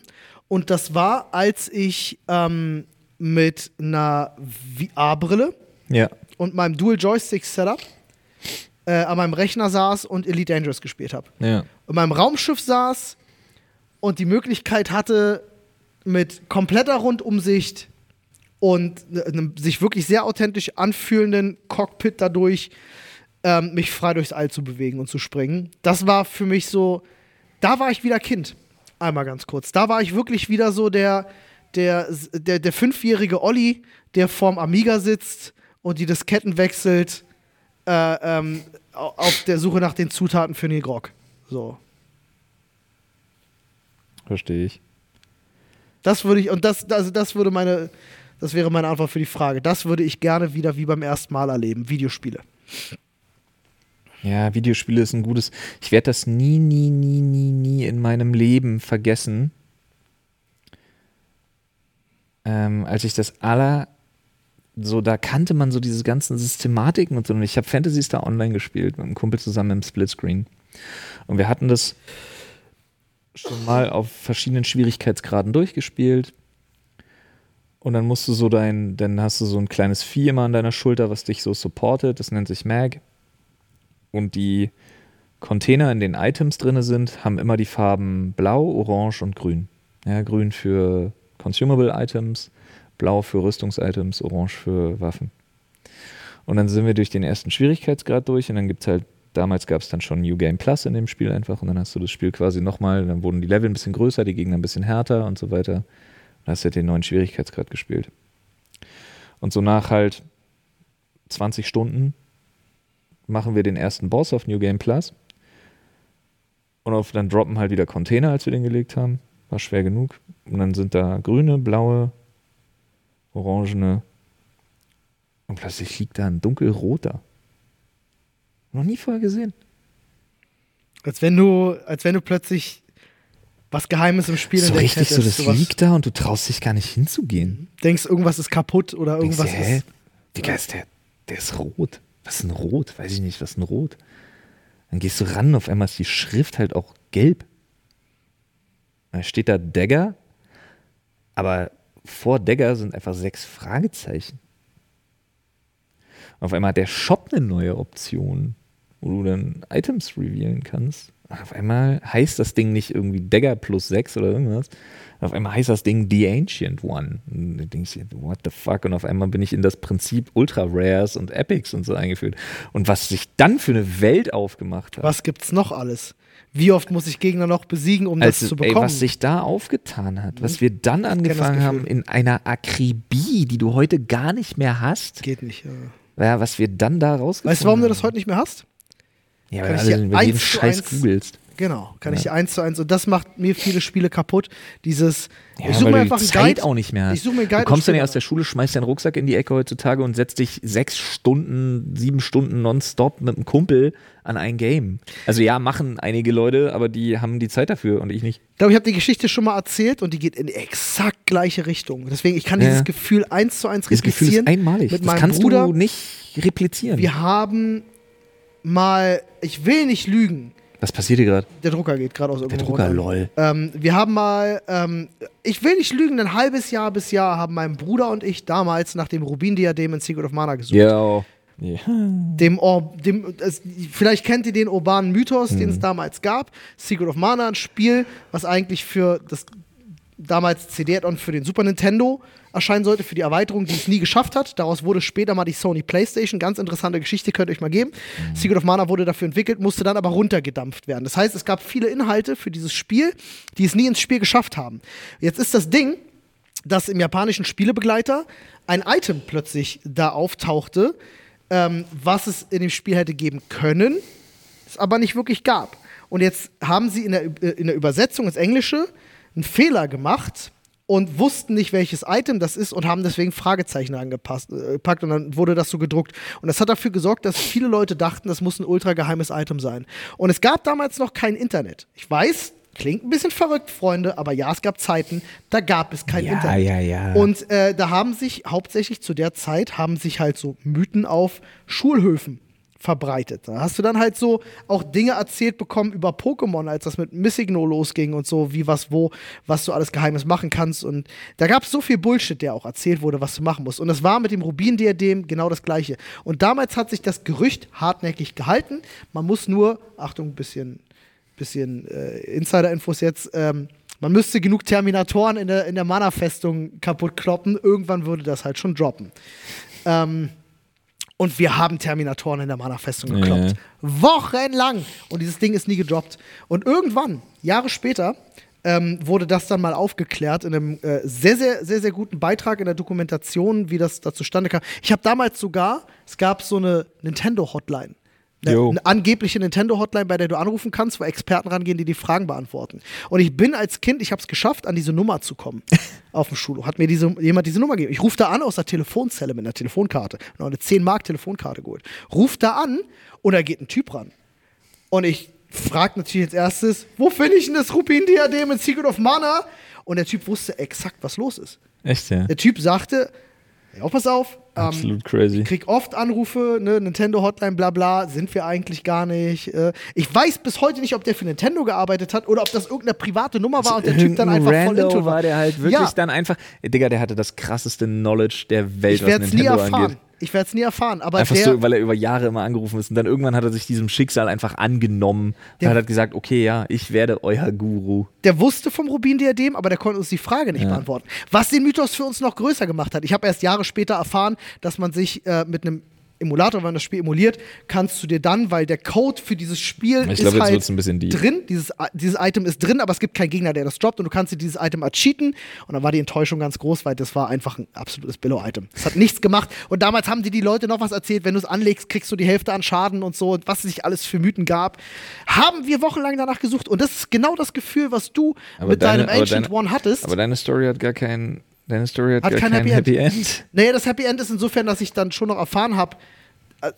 Und das war, als ich ähm, mit einer VR-Brille Ja. und meinem Dual-Joystick-Setup äh, an meinem Rechner saß und Elite Dangerous gespielt habe. Ja. In meinem Raumschiff saß und die Möglichkeit hatte, mit kompletter Rundumsicht und einem sich wirklich sehr authentisch anfühlenden Cockpit dadurch ähm, mich frei durchs All zu bewegen und zu springen. Das war für mich so, da war ich wieder Kind. Einmal ganz kurz. Da war ich wirklich wieder so der, der, der, der fünfjährige Olli, der vorm Amiga sitzt und die Disketten wechselt äh, ähm, au- auf der Suche nach den Zutaten für den Grog. So. Verstehe ich. Das würde ich, und das, also das würde meine, das wäre meine Antwort für die Frage. Das würde ich gerne wieder wie beim ersten Mal erleben. Videospiele. Ja, Videospiele ist ein gutes. Ich werde das nie, nie, nie, nie, nie in meinem Leben vergessen. Ähm, als ich das aller. So, da kannte man so diese ganzen Systematiken und so. Und ich habe Fantasy Star Online gespielt mit einem Kumpel zusammen im Splitscreen. Und wir hatten das schon mal auf verschiedenen Schwierigkeitsgraden durchgespielt. Und dann musst du so dein, dann hast du so ein kleines Vieh immer an deiner Schulter, was dich so supportet. Das nennt sich Mag. Und die Container, in denen Items drin sind, haben immer die Farben Blau, Orange und Grün. Ja, grün für Consumable Items, Blau für Rüstungsitems, Orange für Waffen. Und dann sind wir durch den ersten Schwierigkeitsgrad durch und dann gibt es halt, damals gab es dann schon New Game Plus in dem Spiel einfach und dann hast du das Spiel quasi nochmal, dann wurden die Level ein bisschen größer, die Gegner ein bisschen härter und so weiter. Dann hast du halt den neuen Schwierigkeitsgrad gespielt. Und so nach halt 20 Stunden machen wir den ersten Boss auf New Game Plus. Und auf, dann droppen halt wieder Container, als wir den gelegt haben. War schwer genug. Und dann sind da grüne, blaue, orangene. Und plötzlich liegt da ein dunkelroter. Noch nie vorher gesehen. Als wenn du, als wenn du plötzlich was Geheimes im Spiel so entdeckt richtig, so hättest. das Sowas- liegt da und du traust dich gar nicht hinzugehen. Denkst, irgendwas ist kaputt oder Denkst irgendwas du, hä? ist. Digga, ist der, der ist rot. Was ist ein Rot? Weiß ich nicht, was ist ein Rot? Dann gehst du ran, auf einmal ist die Schrift halt auch gelb. Da steht da Dagger, aber vor Dagger sind einfach sechs Fragezeichen. Auf einmal hat der Shop eine neue Option, wo du dann Items revealen kannst. Auf einmal heißt das Ding nicht irgendwie Dagger plus 6 oder irgendwas. Auf einmal heißt das Ding The Ancient One. Und du denkst dir, what the fuck? Und auf einmal bin ich in das Prinzip Ultra Rares und Epics und so eingeführt. Und was sich dann für eine Welt aufgemacht hat. Was gibt's noch alles? Wie oft muss ich Gegner noch besiegen, um als, das zu ey, bekommen? was sich da aufgetan hat, was wir dann angefangen das haben in einer Akribie, die du heute gar nicht mehr hast, Geht nicht. Ja. ja, was wir dann da rausgefunden Weißt du, warum du das haben. heute nicht mehr hast? Ja, kann weil ich alle dir über jeden Scheiß googelst. Genau, kann Ja. ich eins zu eins. Und das macht mir viele Spiele kaputt. Dieses, Ja, ich suche mir du einfach die Zeit Guide. auch nicht mehr hast. Ich suche mir Guide. Du kommst dann ja aus der Schule, schmeißt deinen Rucksack in die Ecke heutzutage und setzt dich sechs Stunden, sieben Stunden nonstop mit einem Kumpel an ein Game. Also ja, machen einige Leute, aber die haben die Zeit dafür und ich nicht. Ich glaube, ich habe die Geschichte schon mal erzählt und die geht in die exakt gleiche Richtung. Deswegen, ich kann Ja. dieses Gefühl eins zu eins Das Gefühl ist replizieren. einmalig. mit das meinem kannst Bruder. du nicht replizieren. Wir haben mal, ich will nicht lügen, Was passiert hier gerade? der Drucker geht gerade aus Der irgendwo Drucker, runter. lol. Ähm, wir haben mal, ähm, ich will nicht lügen, ein halbes Jahr bis Jahr haben mein Bruder und ich damals nach dem Rubin-Diadem in Secret of Mana gesucht. Ja. ja. Dem, Or dem es, vielleicht kennt ihr den urbanen Mythos, den Mhm. es damals gab. Secret of Mana, ein Spiel, was eigentlich für das damals CD-Add-on für den Super Nintendo erscheinen sollte, für die Erweiterung, die es nie geschafft hat. Daraus wurde später mal die Sony PlayStation. Ganz interessante Geschichte, könnt ihr euch mal geben. Secret of Mana wurde dafür entwickelt, musste dann aber runtergedampft werden. Das heißt, es gab viele Inhalte für dieses Spiel, die es nie ins Spiel geschafft haben. Jetzt ist das Ding, dass im japanischen Spielebegleiter ein Item plötzlich da auftauchte, ähm, was es in dem Spiel hätte geben können, es aber nicht wirklich gab. Und jetzt haben sie in der, Ü- in der Übersetzung ins Englische einen Fehler gemacht und wussten nicht, welches Item das ist und haben deswegen Fragezeichen angepasst, äh, gepackt und dann wurde das so gedruckt. Und das hat dafür gesorgt, dass viele Leute dachten, das muss ein ultra geheimes Item sein. Und es gab damals noch kein Internet. Ich weiß, Klingt ein bisschen verrückt, Freunde, aber ja, es gab Zeiten, da gab es kein Ja, Internet. ja, ja. Und äh, da haben sich hauptsächlich zu der Zeit haben sich halt so Mythen auf Schulhöfen verbreitet. Da hast du dann halt so auch Dinge erzählt bekommen über Pokémon, als das mit Missigno losging und so, wie was wo, was du alles Geheimes machen kannst. Und da gab es so viel Bullshit, der auch erzählt wurde, was du machen musst. Und das war mit dem Rubin-Diadem genau das Gleiche. Und damals hat sich das Gerücht hartnäckig gehalten. Man muss nur, Achtung, bisschen, bisschen äh, Insider-Infos jetzt, ähm, man müsste genug Terminatoren in der, in der Mana-Festung kaputt kloppen. Irgendwann würde das halt schon droppen. Ähm, und wir haben Terminatoren in der Mana-Festung gekloppt. Wochenlang. Und dieses Ding ist nie gedroppt. Und irgendwann, Jahre später, ähm, wurde das dann mal aufgeklärt in einem äh, sehr, sehr, sehr, sehr guten Beitrag in der Dokumentation, wie das da zustande kam. Ich habe damals sogar, es gab so eine Nintendo-Hotline. Eine, Jo. eine angebliche Nintendo-Hotline, bei der du anrufen kannst, wo Experten rangehen, die die Fragen beantworten. Und ich bin als Kind, ich habe es geschafft, an diese Nummer zu kommen auf dem Schulhof. Hat mir diese, jemand diese Nummer gegeben. Ich rufe da an aus der Telefonzelle mit einer Telefonkarte. Und habe eine 10 Mark Telefonkarte geholt. Ruf da an und da geht ein Typ ran. Und ich frage natürlich als erstes, wo finde ich denn das Rubin-Diadem in Secret of Mana? Und der Typ wusste exakt, was los ist. Echt, ja. Der Typ sagte, ja, pass auf, ähm, Absolut crazy. ich krieg oft Anrufe, ne, Nintendo Hotline, bla bla, sind wir eigentlich gar nicht. Äh, ich weiß bis heute nicht, ob der für Nintendo gearbeitet hat oder ob das irgendeine private Nummer war und der Typ dann einfach voll Rando into war der halt wirklich Ja. dann einfach. Digga, der hatte das krasseste Knowledge der Welt, Ich werde was es nie Nintendo erfahren. angeht. Ich werde es nie erfahren. Aber Einfach der, so, weil er über Jahre immer angerufen ist. Und dann irgendwann hat er sich diesem Schicksal einfach angenommen. Der- und hat gesagt, okay, ja, ich werde euer Guru. der wusste vom Rubin-Diadem, aber der konnte uns die Frage nicht Ja. beantworten. Was den Mythos für uns noch größer gemacht hat. Ich habe erst Jahre später erfahren, dass man sich äh, mit einem Emulator, wenn man das Spiel emuliert, kannst du dir dann, weil der Code für dieses Spiel Ich ist jetzt halt drin, dieses, dieses Item ist drin, aber es gibt keinen Gegner, der das droppt und du kannst dir dieses Item ercheaten und dann war die Enttäuschung ganz groß, weil das war einfach ein absolutes Billo-Item. Es hat nichts gemacht und damals haben dir die Leute noch was erzählt, wenn du es anlegst, kriegst du die Hälfte an Schaden und so und was es sich alles für Mythen gab. Haben wir wochenlang danach gesucht und das ist genau das Gefühl, was du Aber mit deine- deinem Ancient deine- One hattest. Aber deine Story hat gar kein. Deine Story hat, Hat kein kein, Happy Happy End. Naja, das Happy End ist insofern, dass ich dann schon noch erfahren habe,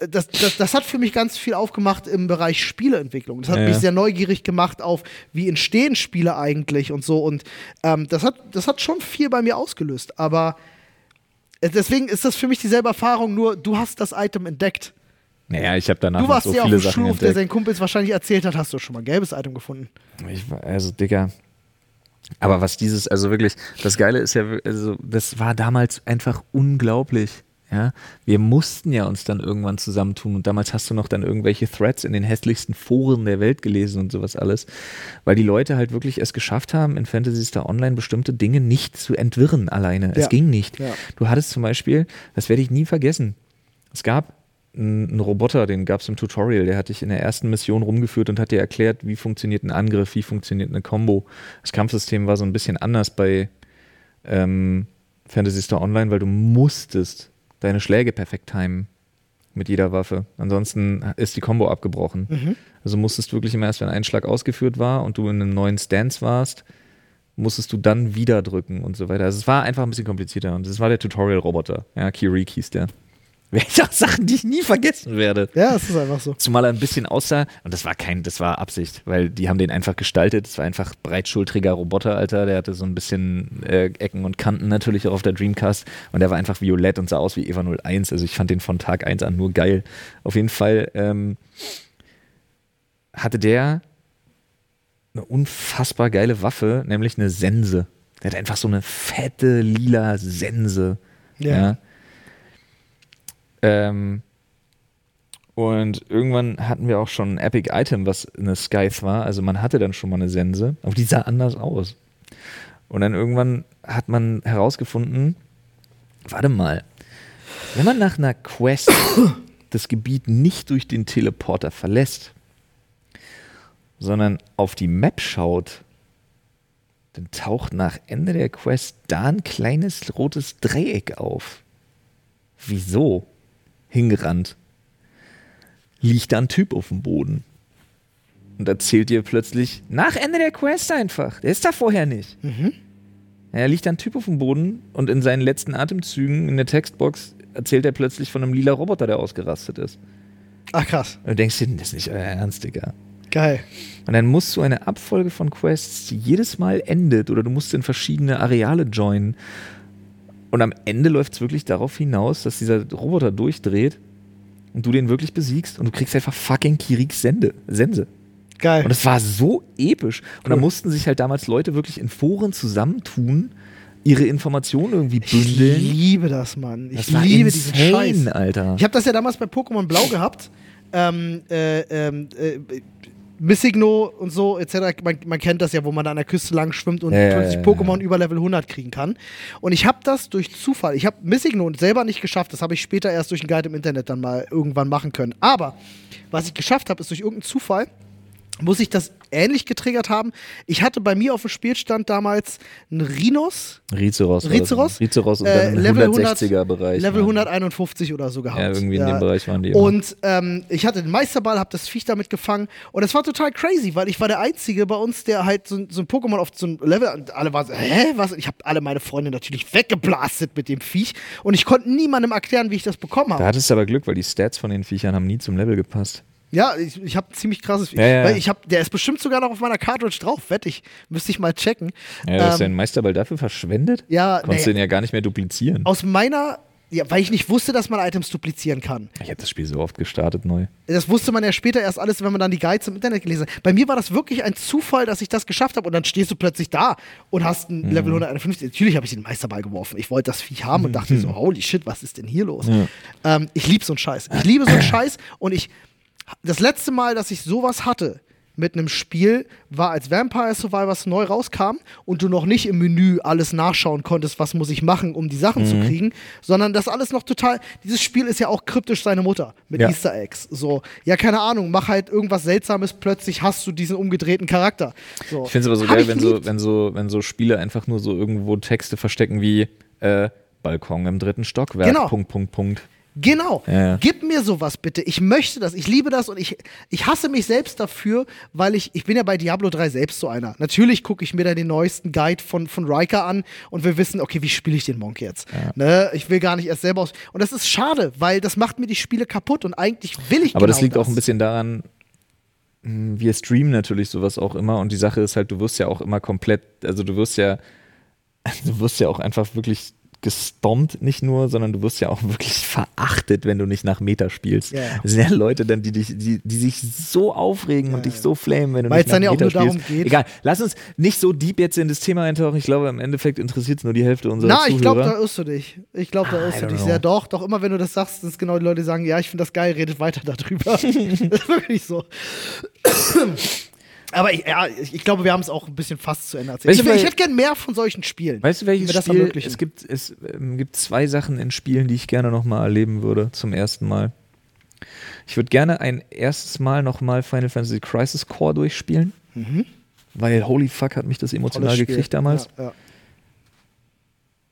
das, das, das hat für mich ganz viel aufgemacht im Bereich Spieleentwicklung. Das hat Ja, mich sehr neugierig gemacht auf, wie entstehen Spiele eigentlich und so. Und ähm, das, hat, das hat schon viel bei mir ausgelöst. Aber äh, deswegen ist das für mich dieselbe Erfahrung, nur du hast das Item entdeckt. Naja, ich habe danach Du noch warst so ja auf viele dem Sachen Schulhof, der seinen Kumpels wahrscheinlich erzählt hat, hast du schon mal ein gelbes Item gefunden. Ich also, Digga. Aber was dieses, also wirklich, das Geile ist ja, also, das war damals einfach unglaublich. Ja, wir mussten ja uns dann irgendwann zusammentun und damals hast du noch dann irgendwelche Threads in den hässlichsten Foren der Welt gelesen und sowas alles, weil die Leute halt wirklich es geschafft haben, in Fantasy Star Online bestimmte Dinge nicht zu entwirren alleine. Ja. Es ging nicht. Ja. Du hattest zum Beispiel, das werde ich nie vergessen, es gab einen Roboter, den gab es im Tutorial, der hat dich in der ersten Mission rumgeführt und hat dir erklärt, wie funktioniert ein Angriff, wie funktioniert eine Combo. Das Kampfsystem war so ein bisschen anders bei ähm, Fantasy Star Online, weil du musstest deine Schläge perfekt timen mit jeder Waffe. Ansonsten ist die Combo abgebrochen. Also musstest du wirklich immer erst, wenn ein Schlag ausgeführt war und du in einem neuen Stance warst, musstest du dann wieder drücken und so weiter. Also es war einfach ein bisschen komplizierter und das war der Tutorial-Roboter. Ja, Kirik hieß der. Welche auch Sachen, die ich nie vergessen werde. Ja, es ist einfach so. Zumal er ein bisschen aussah, und das war kein, das war Absicht, weil die haben den einfach gestaltet. Es war einfach breitschultriger Roboter, Alter. Der hatte so ein bisschen äh, Ecken und Kanten natürlich auch auf der Dreamcast. Und der war einfach violett und sah aus wie Eva 01. Also ich fand den von Tag 1 an nur geil. Auf jeden Fall ähm, hatte der eine unfassbar geile Waffe, nämlich eine Sense. Der hat einfach so eine fette lila Sense. Ja. ja. Ähm, und irgendwann hatten wir auch schon ein Epic Item, was eine Scythe war. Also man hatte dann schon mal eine Sense, aber die sah anders aus. Und dann irgendwann hat man herausgefunden, warte mal, wenn man nach einer Quest das Gebiet nicht durch den Teleporter verlässt, sondern auf die Map schaut, dann taucht nach Ende der Quest da ein kleines rotes Dreieck auf. Wieso? Hingerannt. Liegt da ein Typ auf dem Boden. Und erzählt dir plötzlich, nach Ende der Quest einfach. Der ist da vorher nicht. Ja, liegt da ein Typ auf dem Boden und in seinen letzten Atemzügen in der Textbox erzählt er plötzlich von einem lila Roboter, der ausgerastet ist. Ach krass. Und du denkst dir, das ist nicht euer Ernst, Digga. Geil. Und dann musst du eine Abfolge von Quests, die jedes Mal endet, oder du musst in verschiedene Areale joinen. Und am Ende läuft es wirklich darauf hinaus, dass dieser Roboter durchdreht und du den wirklich besiegst und du kriegst einfach fucking Kiriks Sende, Sense. Geil. Und es war so episch. Und da Cool. mussten sich halt damals Leute wirklich in Foren zusammentun, ihre Informationen irgendwie bündeln. Ich liebe das, Mann. Ich Das liebe diesen insane, Scheiß. Alter. Ich habe das ja damals bei Pokémon Blau gehabt. Ähm, äh, ähm, äh, Missigno und so, etc. Man, man kennt das ja, wo man da an der Küste lang schwimmt und Ja, plötzlich ja, Pokémon ja. über Level 100 kriegen kann. Und ich habe das durch Zufall, ich habe Missigno selber nicht geschafft, das habe ich später erst durch einen Guide im Internet dann mal irgendwann machen können. Aber was ich geschafft habe, ist durch irgendeinen Zufall, muss ich das ähnlich getriggert haben. Ich hatte bei mir auf dem Spielstand damals einen Rhinos, Rizeros. war das. Rizeros? Rizeros und Äh, dann im Level 160er-Bereich. Level 151 oder so gehabt. Ja, irgendwie in dem Bereich waren die. immer. Und ähm, ich hatte den Meisterball, habe das Viech damit gefangen und es war total crazy, weil ich war der Einzige bei uns, der halt so, so ein Pokémon auf so ein Level und alle waren so, hä, was? Ich habe alle meine Freunde natürlich weggeblastet mit dem Viech und ich konnte niemandem erklären, wie ich das bekommen da habe. hattest du aber Glück, weil die Stats von den Viechern haben nie zum Level gepasst. Ja, ich, ich habe ein ziemlich krasses. Ja, ja. Weil ich hab, der ist bestimmt sogar noch auf meiner Cartridge drauf, wette ich. Müsste ich mal checken. Ja, du hast Ähm, deinen Meisterball dafür verschwendet? Ja, Konntest nee. den ja gar nicht mehr duplizieren. Aus meiner, ja, weil ich nicht wusste, dass man Items duplizieren kann. Ich habe das Spiel so oft gestartet neu. Das wusste man ja später erst alles, wenn man dann die Guides im Internet gelesen hat. Bei mir war das wirklich ein Zufall, dass ich das geschafft habe und dann stehst du plötzlich da und hast ein Level 151. Natürlich habe ich den Meisterball geworfen. Ich wollte das Viech haben und dachte so, holy shit, was ist denn hier los? Ähm, ich liebe so einen Scheiß. Ich liebe so einen Scheiß und ich, das letzte Mal, dass ich sowas hatte mit einem Spiel, war als Vampire Survivors neu rauskam und du noch nicht im Menü alles nachschauen konntest, was muss ich machen, um die Sachen zu kriegen, sondern das alles noch total, dieses Spiel ist ja auch kryptisch seine Mutter mit Ja. Easter Eggs. So, ja, keine Ahnung, mach halt irgendwas Seltsames, plötzlich hast du diesen umgedrehten Charakter. So. Ich finde es aber so Hab geil, wenn so, wenn, so, wenn so Spiele einfach nur so irgendwo Texte verstecken wie äh, Balkon im dritten Stockwerk, Genau. Punkt, Punkt, Punkt. Genau. Ja, ja. Gib mir sowas bitte. Ich möchte das. Ich liebe das und ich, ich hasse mich selbst dafür, weil ich, ich bin ja bei Diablo 3 selbst so einer. Natürlich gucke ich mir da den neuesten Guide von, von Riker an und wir wissen, okay, wie spiele ich den Monk jetzt? Ne? Ich will gar nicht erst selber aus. Und das ist schade, weil das macht mir die Spiele kaputt und eigentlich will ich Aber genau das liegt das. auch ein bisschen daran, mh, wir streamen natürlich sowas auch immer und die Sache ist halt, du wirst ja auch immer komplett, also du wirst ja, du wirst ja auch einfach wirklich gestompt, nicht nur, sondern du wirst ja auch wirklich verachtet, wenn du nicht nach Meta spielst. Ja, ja. Es sind ja Leute dann, die, dich, die, die sich so aufregen und dich so flamen, wenn du Weil nicht es dann nach ja auch Meta nur darum spielst. geht. Egal, lass uns nicht so deep jetzt in das Thema eintauchen. Ich glaube, im Endeffekt interessiert es nur die Hälfte unserer Na, ich glaube, Zuhörer. da irrst du dich. Ich glaube, da irrst du dich know. sehr. Doch, doch immer, wenn du das sagst, sind es genau die Leute, die sagen, ja, ich finde das geil, redet weiter darüber. das ist wirklich so. Aber ich, ja, ich, glaube, wir haben es auch ein bisschen fast zu Ende erzählt. Weißt Ich, ich hätte gern mehr von solchen Spielen. Weißt du, welches das Spiel? ermöglichen. Es gibt, es ähm, gibt zwei Sachen in Spielen, die ich gerne nochmal erleben würde, zum ersten Mal. Ich würde gerne ein erstes Mal nochmal Final Fantasy Crisis Core durchspielen. Weil, holy fuck, hat mich das emotional Mhm. Gekriegt damals. Ja, ja.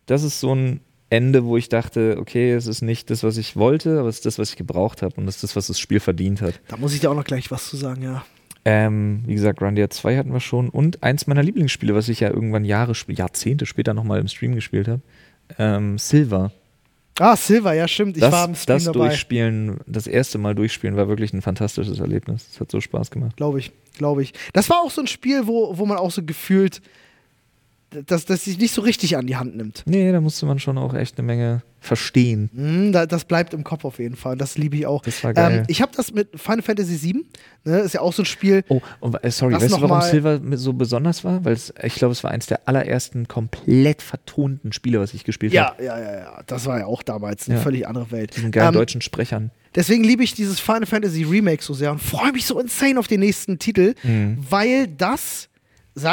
Das ist so ein Ende, wo ich dachte, okay, es ist nicht das, was ich wollte, aber es ist das, was ich gebraucht habe und es ist das, was das Spiel verdient hat. Da muss ich dir auch noch gleich was zu sagen, ja. Ähm, wie gesagt, Grandia 2 hatten wir schon und eins meiner Lieblingsspiele, was ich ja irgendwann Jahre, Jahrzehnte später nochmal im Stream gespielt habe, ähm, Silver. Ah, Silver, ja, stimmt. Ich das, war am Stream das dabei. Durchspielen, das erste Mal durchspielen, war wirklich ein fantastisches Erlebnis. Es hat so Spaß gemacht. Glaube ich, glaube ich. Das war auch so ein Spiel, wo, wo man auch so gefühlt, dass das sich nicht so richtig an die Hand nimmt. Nee, da musste man schon auch echt eine Menge verstehen. Mhm, da, das bleibt im Kopf auf jeden Fall. Das liebe ich auch. Das war geil. Ähm, ich habe das mit Final Fantasy VII. Ne, ist ja auch so ein Spiel. Oh, und, äh, sorry, weißt du, warum Silver mit so besonders war? Weil ich glaube, es war eins der allerersten komplett vertonten Spiele, was ich gespielt Ja, habe. ja, ja, ja. Das war ja auch damals eine Ja. völlig andere Welt. Diesen geilen Ähm, deutschen Sprechern. Deswegen liebe ich dieses Final Fantasy Remake so sehr und freue mich so insane auf den nächsten Titel, Mhm. weil das,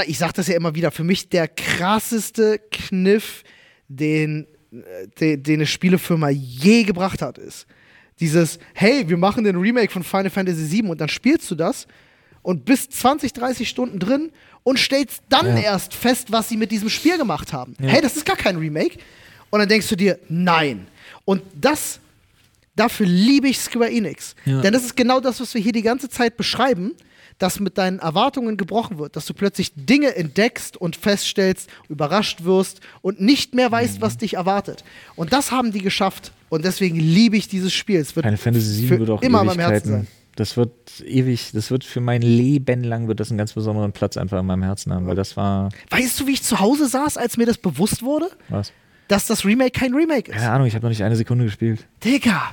ich sag das ja immer wieder, für mich der krasseste Kniff, den, äh, den, den eine Spielefirma je gebracht hat, ist. Dieses, hey, wir machen den Remake von Final Fantasy VII und dann spielst du das und bist 20, 30 Stunden drin und stellst dann Ja. erst fest, was sie mit diesem Spiel gemacht haben. Hey, das ist gar kein Remake. Und dann denkst du dir, nein. Und das Dafür liebe ich Square Enix. Ja. Denn das ist genau das, was wir hier die ganze Zeit beschreiben, dass mit deinen Erwartungen gebrochen wird, dass du plötzlich Dinge entdeckst und feststellst, überrascht wirst und nicht mehr Mhm. weißt, was dich erwartet. Und das haben die geschafft. Und deswegen liebe ich dieses Spiel. Es wird Final Fantasy VII für wird auch immer in meinem Herzen Ewigkeiten sein. Das wird ewig, das wird für mein Leben lang wird das einen ganz besonderen Platz einfach in meinem Herzen haben, weil das war Weißt du, wie ich zu Hause saß, als mir das bewusst wurde? was? Dass das Remake kein Remake ist. Keine Ahnung, ich habe noch nicht eine Sekunde gespielt. Digga.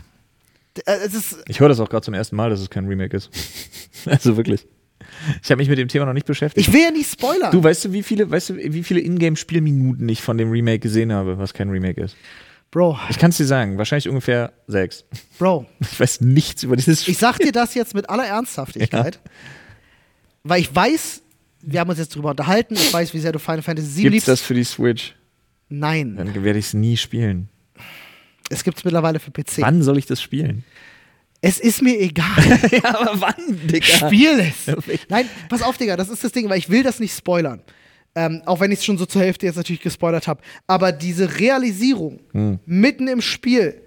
Äh, Ich höre das auch gerade zum ersten Mal, dass es kein Remake ist. also wirklich. Ich habe mich mit dem Thema noch nicht beschäftigt. ich will ja nicht spoilern. du weißt du, wie viele, weißt du, wie viele Ingame-Spielminuten ich von dem Remake gesehen habe, was kein Remake ist? Bro, Ich kann es dir sagen, wahrscheinlich ungefähr sechs. Bro. Ich weiß nichts über dieses Spiel. Ich sag dir das jetzt mit aller Ernsthaftigkeit, weil ich weiß, wir haben uns jetzt drüber unterhalten, ich weiß, wie sehr du Final Fantasy VII Gibt's liebst. das für die Switch? Nein, Dann werde ich es nie spielen. Es gibt es mittlerweile für PC. Wann soll ich das spielen? Es ist mir egal. ja, aber wann, Digga? Spiel es. Nein, pass auf, Digga, das ist das Ding, weil ich will das nicht spoilern. Ähm, auch wenn ich es schon so zur Hälfte jetzt natürlich gespoilert habe. Aber diese Realisierung mitten im Spiel,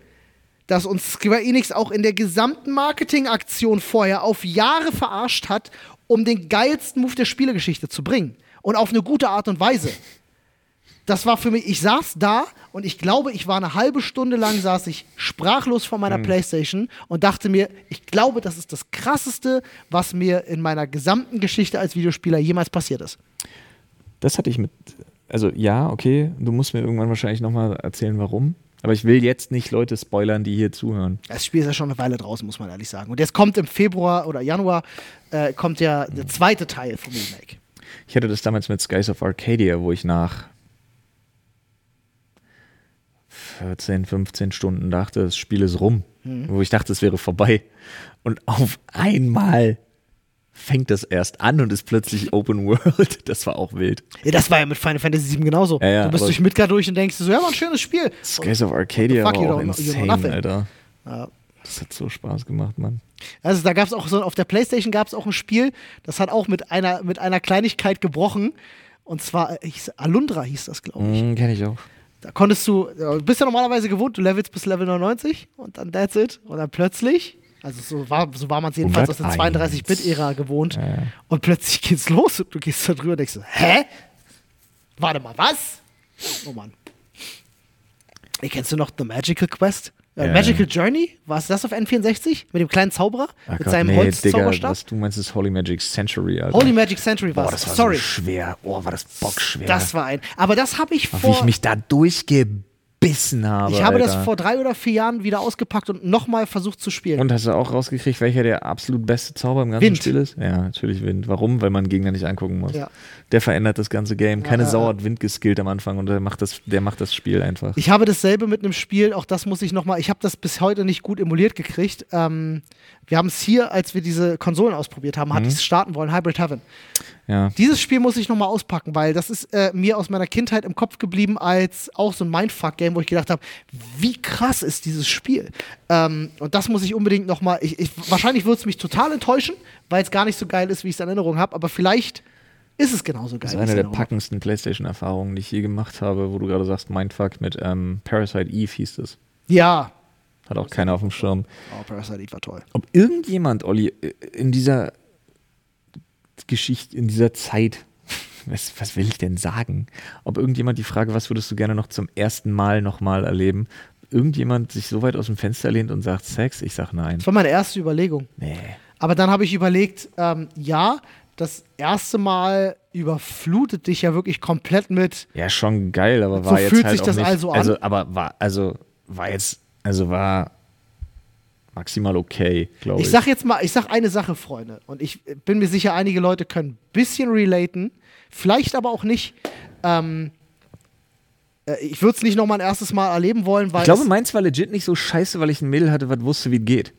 dass uns Square Enix auch in der gesamten Marketingaktion vorher auf Jahre verarscht hat, um den geilsten Move der Spielegeschichte zu bringen. Und auf eine gute Art und Weise. Das war für mich, ich saß da und ich glaube, ich war eine halbe Stunde lang, saß ich sprachlos vor meiner Playstation und dachte mir, ich glaube, das ist das Krasseste, was mir in meiner gesamten Geschichte als Videospieler jemals passiert ist. Das hatte ich mit. Also, ja, okay, du musst mir irgendwann wahrscheinlich nochmal erzählen, warum. Aber ich will jetzt nicht Leute spoilern, die hier zuhören. Das Spiel ist ja schon eine Weile draußen, muss man ehrlich sagen. Und jetzt kommt im Februar oder Januar, äh, kommt ja der zweite Teil vom Remake. Ich hatte das damals mit Skies of Arcadia, wo ich nach 14, 15 Stunden dachte, das Spiel ist rum. Wo ich dachte, es wäre vorbei. Und auf einmal fängt das erst an und ist plötzlich Open World. Das war auch wild. Ja, das war ja mit Final Fantasy VII genauso. Ja, ja, du bist durch Midgard durch und denkst so, ja, war ein schönes Spiel. Skies of Arcadia fuck, war auch insane. Alter. Ja. Das hat so Spaß gemacht, Mann. Also da gab es auch so, auf der Playstation gab es auch ein Spiel, das hat auch mit einer, mit einer Kleinigkeit gebrochen. Und zwar, äh, hieß, Alundra hieß das, glaube ich. Mhm, Kenn ich auch. Da konntest du, du bist ja normalerweise gewohnt, du levelst bis Level 99 und dann that's it. Und dann plötzlich, also so war, so war man es jedenfalls aus der 101. 32-Bit-Ära gewohnt. Ja. Und plötzlich geht's los und du gehst da drüber und denkst so, hä? Warte mal, was? Oh Mann. Ey, kennst du noch The Magical Quest? Äh. Magical Journey? War es das auf N64? Mit dem kleinen Zauberer? Ach mit Gott, seinem nee, Holzzauberstab? was du meinst, ist Holy Magic Century, Alter. Holy Magic Century war Boah, es. das war Sorry. so schwer. Oh, war das bockschwer. das war ein. Aber das habe ich Wie vor. ich mich da durchgebissen habe. ich habe Alter. das vor drei oder vier Jahren wieder ausgepackt und nochmal versucht zu spielen. Und hast du auch rausgekriegt, welcher der absolut beste Zauber im ganzen Wind. Spiel ist? Ja, natürlich Wind. Warum? Weil man Gegner nicht angucken muss. Ja. Der verändert das ganze Game. Keine Ja, Sau hat Wind geskillt am Anfang und der macht das, der macht das Spiel einfach. Ich habe dasselbe mit einem Spiel, auch das muss ich nochmal, ich habe das bis heute nicht gut emuliert gekriegt. Ähm, wir haben es hier, als wir diese Konsolen ausprobiert haben, Mhm. hatte ich es starten wollen, Hybrid Heaven. ja. Dieses Spiel muss ich nochmal auspacken, weil das ist äh, mir aus meiner Kindheit im Kopf geblieben als auch so ein Mindfuck-Game, wo ich gedacht habe, wie krass ist dieses Spiel? Ähm, und das muss ich unbedingt nochmal, ich, ich, wahrscheinlich wird es mich total enttäuschen, weil es gar nicht so geil ist, wie ich es in Erinnerung habe, aber vielleicht ist es genauso geil. Das ist eine der packendsten PlayStation-Erfahrungen, die ich je gemacht habe, wo du gerade sagst, Mindfuck mit ähm, Parasite Eve hieß es. Ja. Hat auch keiner auf dem Schirm. Oh, Parasite Eve war toll. Ob irgendjemand, Olli, in dieser Geschichte, in dieser Zeit, was, was will ich denn sagen? Ob irgendjemand die Frage, was würdest du gerne noch zum ersten Mal nochmal erleben, irgendjemand sich so weit aus dem Fenster lehnt und sagt Sex? Ich sag nein. Das war meine erste Überlegung. Nee. Aber dann habe ich überlegt, ähm, ja, das erste Mal überflutet dich ja wirklich komplett mit. Ja, schon geil, aber So war jetzt fühlt halt sich das nicht, also an? Also, aber war, also, war jetzt, also war maximal okay, glaube ich. Ich sag jetzt mal, ich sag eine Sache, Freunde. Und ich bin mir sicher, einige Leute können ein bisschen relaten, vielleicht aber auch nicht. Ähm, äh, ich würde es nicht noch mal ein erstes Mal erleben wollen, weil ich glaube, meins war legit nicht so scheiße, weil ich ein Mädel hatte, was wusste, wie es geht.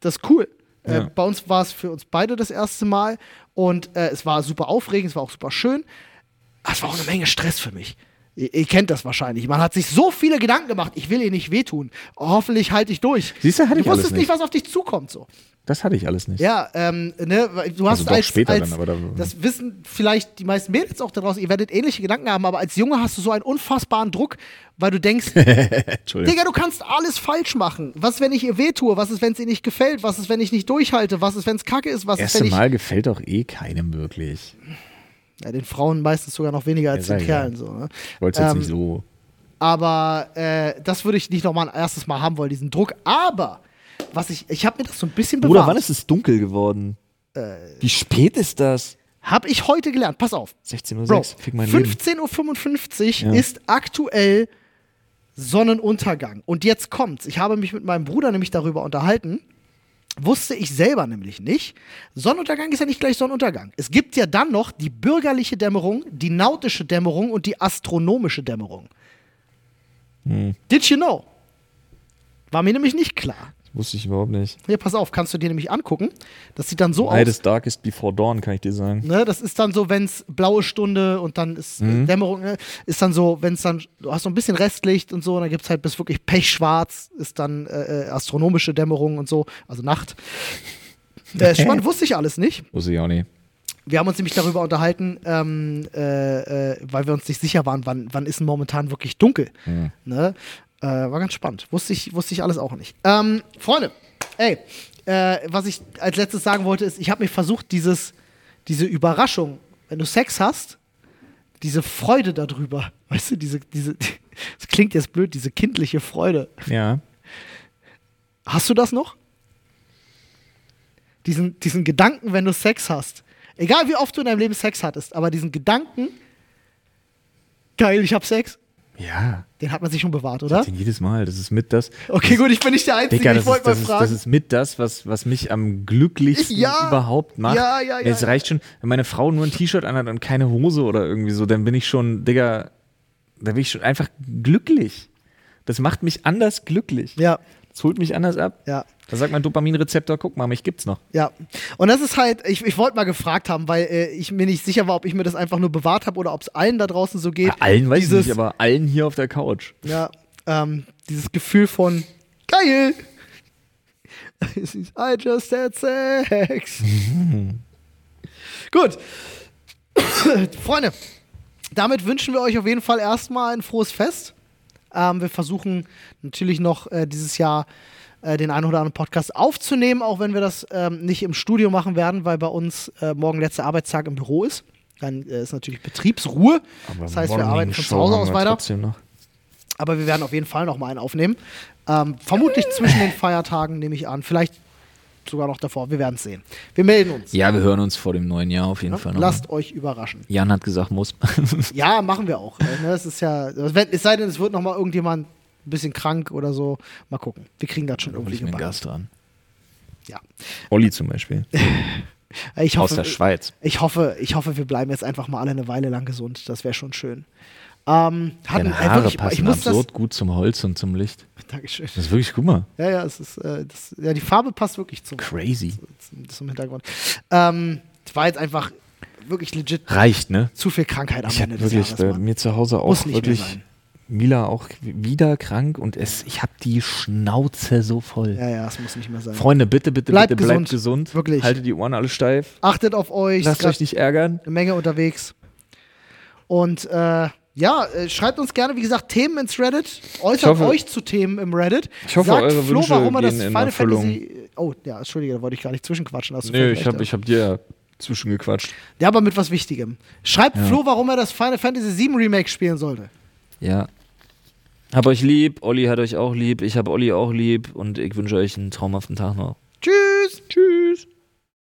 das ist cool. Äh, Ja. bei uns war es für uns beide das erste Mal und äh, es war super aufregend, es war auch super schön. Es war auch eine Menge Stress für mich. Ihr, ihr kennt das wahrscheinlich. Man hat sich so viele Gedanken gemacht, ich will ihr nicht wehtun. Hoffentlich halte ich durch. Siehst du, hatte ich du wusstest nicht, was auf dich zukommt. So. Das hatte ich alles nicht. Ja, ähm, ne, du hast Also als, später als dann, aber da- das wissen vielleicht die meisten Mädels auch da draußen, ihr werdet ähnliche Gedanken haben, aber als Junge hast du so einen unfassbaren Druck, weil du denkst. Digga, du kannst alles falsch machen. Was, wenn ich ihr wehtue? Was ist, wenn es ihr nicht gefällt? Was ist, wenn ich nicht durchhalte? Was ist, wenn es kacke ist? Was ist, Erste wenn ich. Mal gefällt doch eh keinem wirklich. Ja, den Frauen meistens sogar noch weniger als Ja, den Kerlen. ja. So, ne? Es jetzt Ähm, nicht so. Aber äh, das würde ich nicht nochmal ein erstes Mal haben wollen, diesen Druck. Aber was ich, ich habe mir das so ein bisschen bewahrt. wann ist es dunkel geworden? Äh. Wie spät ist das? Habe ich heute gelernt. Pass auf. 16.06 Uhr, Bro, fick mein Leben. 15.55 Uhr Ja. ist aktuell Sonnenuntergang. Und jetzt kommt's. Ich habe mich mit meinem Bruder nämlich darüber unterhalten. Wusste ich selber nämlich nicht. Sonnenuntergang ist ja nicht gleich Sonnenuntergang. Es gibt ja dann noch die bürgerliche Dämmerung, die nautische Dämmerung und die astronomische Dämmerung. Hm. Did you know? War mir nämlich nicht klar. Wusste ich überhaupt nicht. Hier, pass auf, kannst du dir nämlich angucken. Das sieht dann so Night aus. is darkest before dawn, kann ich dir sagen. Ne, das ist dann so, wenn es blaue Stunde und dann ist äh, Dämmerung, ne, ist dann so, wenn es dann, du hast so ein bisschen Restlicht und so, und dann gibt es halt bis wirklich pechschwarz, ist dann äh, äh, astronomische Dämmerung und so, also Nacht. Äh, spannend, wusste ich alles nicht. Wusste ich auch nicht. Wir haben uns nämlich darüber unterhalten, ähm, äh, äh, weil wir uns nicht sicher waren, wann, wann ist denn momentan wirklich dunkel. Mhm. Ne? Äh, war ganz spannend. Wusste ich, wusste ich alles auch nicht. Ähm, Freunde, ey, äh, was ich als letztes sagen wollte, ist, ich habe mir versucht, dieses, diese Überraschung, wenn du Sex hast, diese Freude darüber, weißt du, diese, diese, das klingt jetzt blöd, diese kindliche Freude. Ja. Hast du das noch? Diesen, diesen Gedanken, wenn du Sex hast. Egal wie oft du in deinem Leben Sex hattest, aber diesen Gedanken, geil, ich hab Sex, Ja. den hat man sich schon bewahrt, oder? Den jedes Mal. Das ist mit das. Okay, gut, ich bin nicht der Einzige, Digga, ich das, wollte mal das, ist, fragen. das ist mit das, was, was mich am glücklichsten Ja. überhaupt macht. Ja, ja, ja, Es reicht schon, wenn meine Frau nur ein T-Shirt anhat und keine Hose oder irgendwie so, dann bin ich schon, Digga, da bin ich schon einfach glücklich. Das macht mich anders glücklich. ja, Das holt mich anders ab. ja. Da sagt mein Dopaminrezeptor, guck mal, mich gibt's noch. Ja, und das ist halt, ich, ich wollte mal gefragt haben, weil äh, ich mir nicht sicher war, ob ich mir das einfach nur bewahrt habe oder ob es allen da draußen so geht. Bei allen weiß Dieses- ich nicht, aber allen hier auf der Couch. Ja, ähm, dieses Gefühl von geil. I just had sex. Gut. Freunde, damit wünschen wir euch auf jeden Fall erstmal ein frohes Fest. Ähm, wir versuchen natürlich noch äh, dieses Jahr äh, den einen oder anderen Podcast aufzunehmen, auch wenn wir das ähm, nicht im Studio machen werden, weil bei uns äh, morgen letzter Arbeitstag im Büro ist. Dann äh, ist natürlich Betriebsruhe. das heißt, wir arbeiten von zu Hause aus weiter. Aber wir werden auf jeden Fall noch mal einen aufnehmen. Ähm, vermutlich zwischen den Feiertagen, nehme ich an. Vielleicht sogar noch davor. Wir werden es sehen. Wir melden uns. Ja, wir hören uns vor dem neuen Jahr auf jeden Ne? Fall noch. Lasst euch überraschen. Jan hat gesagt, muss. Ja, machen wir auch. Äh, ne? Es ist ja, es sei denn, es wird noch mal irgendjemand ein bisschen krank oder so. Mal gucken. Wir kriegen das schon Hol irgendwie ich gebacken. Gast dran. Ja. Olli zum Beispiel. Ich Aus hoffe, der Schweiz. ich hoffe, ich hoffe, wir bleiben jetzt einfach mal alle eine Weile lang gesund. Das wäre schon schön. Ähm, hatten, Deine äh, Haare wirklich, passen absurd gut zum Holz und zum Licht. das. Dankeschön. Das ist wirklich, guck mal, Ja, ja, es ist, äh, das, ja, die Farbe passt wirklich zum, crazy. zum, zum Hintergrund. Ähm, war jetzt einfach wirklich legit Reicht, ne? zu viel Krankheit am Ich Ende wirklich Jahres. bei Mann. mir zu Hause auch wirklich. Mila auch wieder krank und es, ich habe die Schnauze so voll. Ja, ja, es muss nicht mehr sein. Freunde, bitte, bitte, Bleibt bitte, gesund. bleibt gesund. Wirklich. Haltet die Ohren alle steif. Achtet auf euch. Lasst euch nicht ärgern. eine Menge unterwegs. Und äh, ja, äh, schreibt uns gerne, wie gesagt, Themen ins Reddit. Äußert hoffe- euch zu Themen im Reddit. Ich hoffe, Sagt eure Flo, Wünsche warum er das Final. Fantasy. Oh, ja, Entschuldige, da wollte ich gar nicht zwischenquatschen. Hast völlig ich habe ich hab dir ja zwischengequatscht. Ja, aber mit was Wichtigem. Schreibt Ja. Flo, warum er das Final Fantasy VII Remake spielen sollte. Ja. Hab euch lieb, Olli hat euch auch lieb, ich hab Olli auch lieb und ich wünsche euch einen traumhaften Tag noch. Tschüss. Tschüss.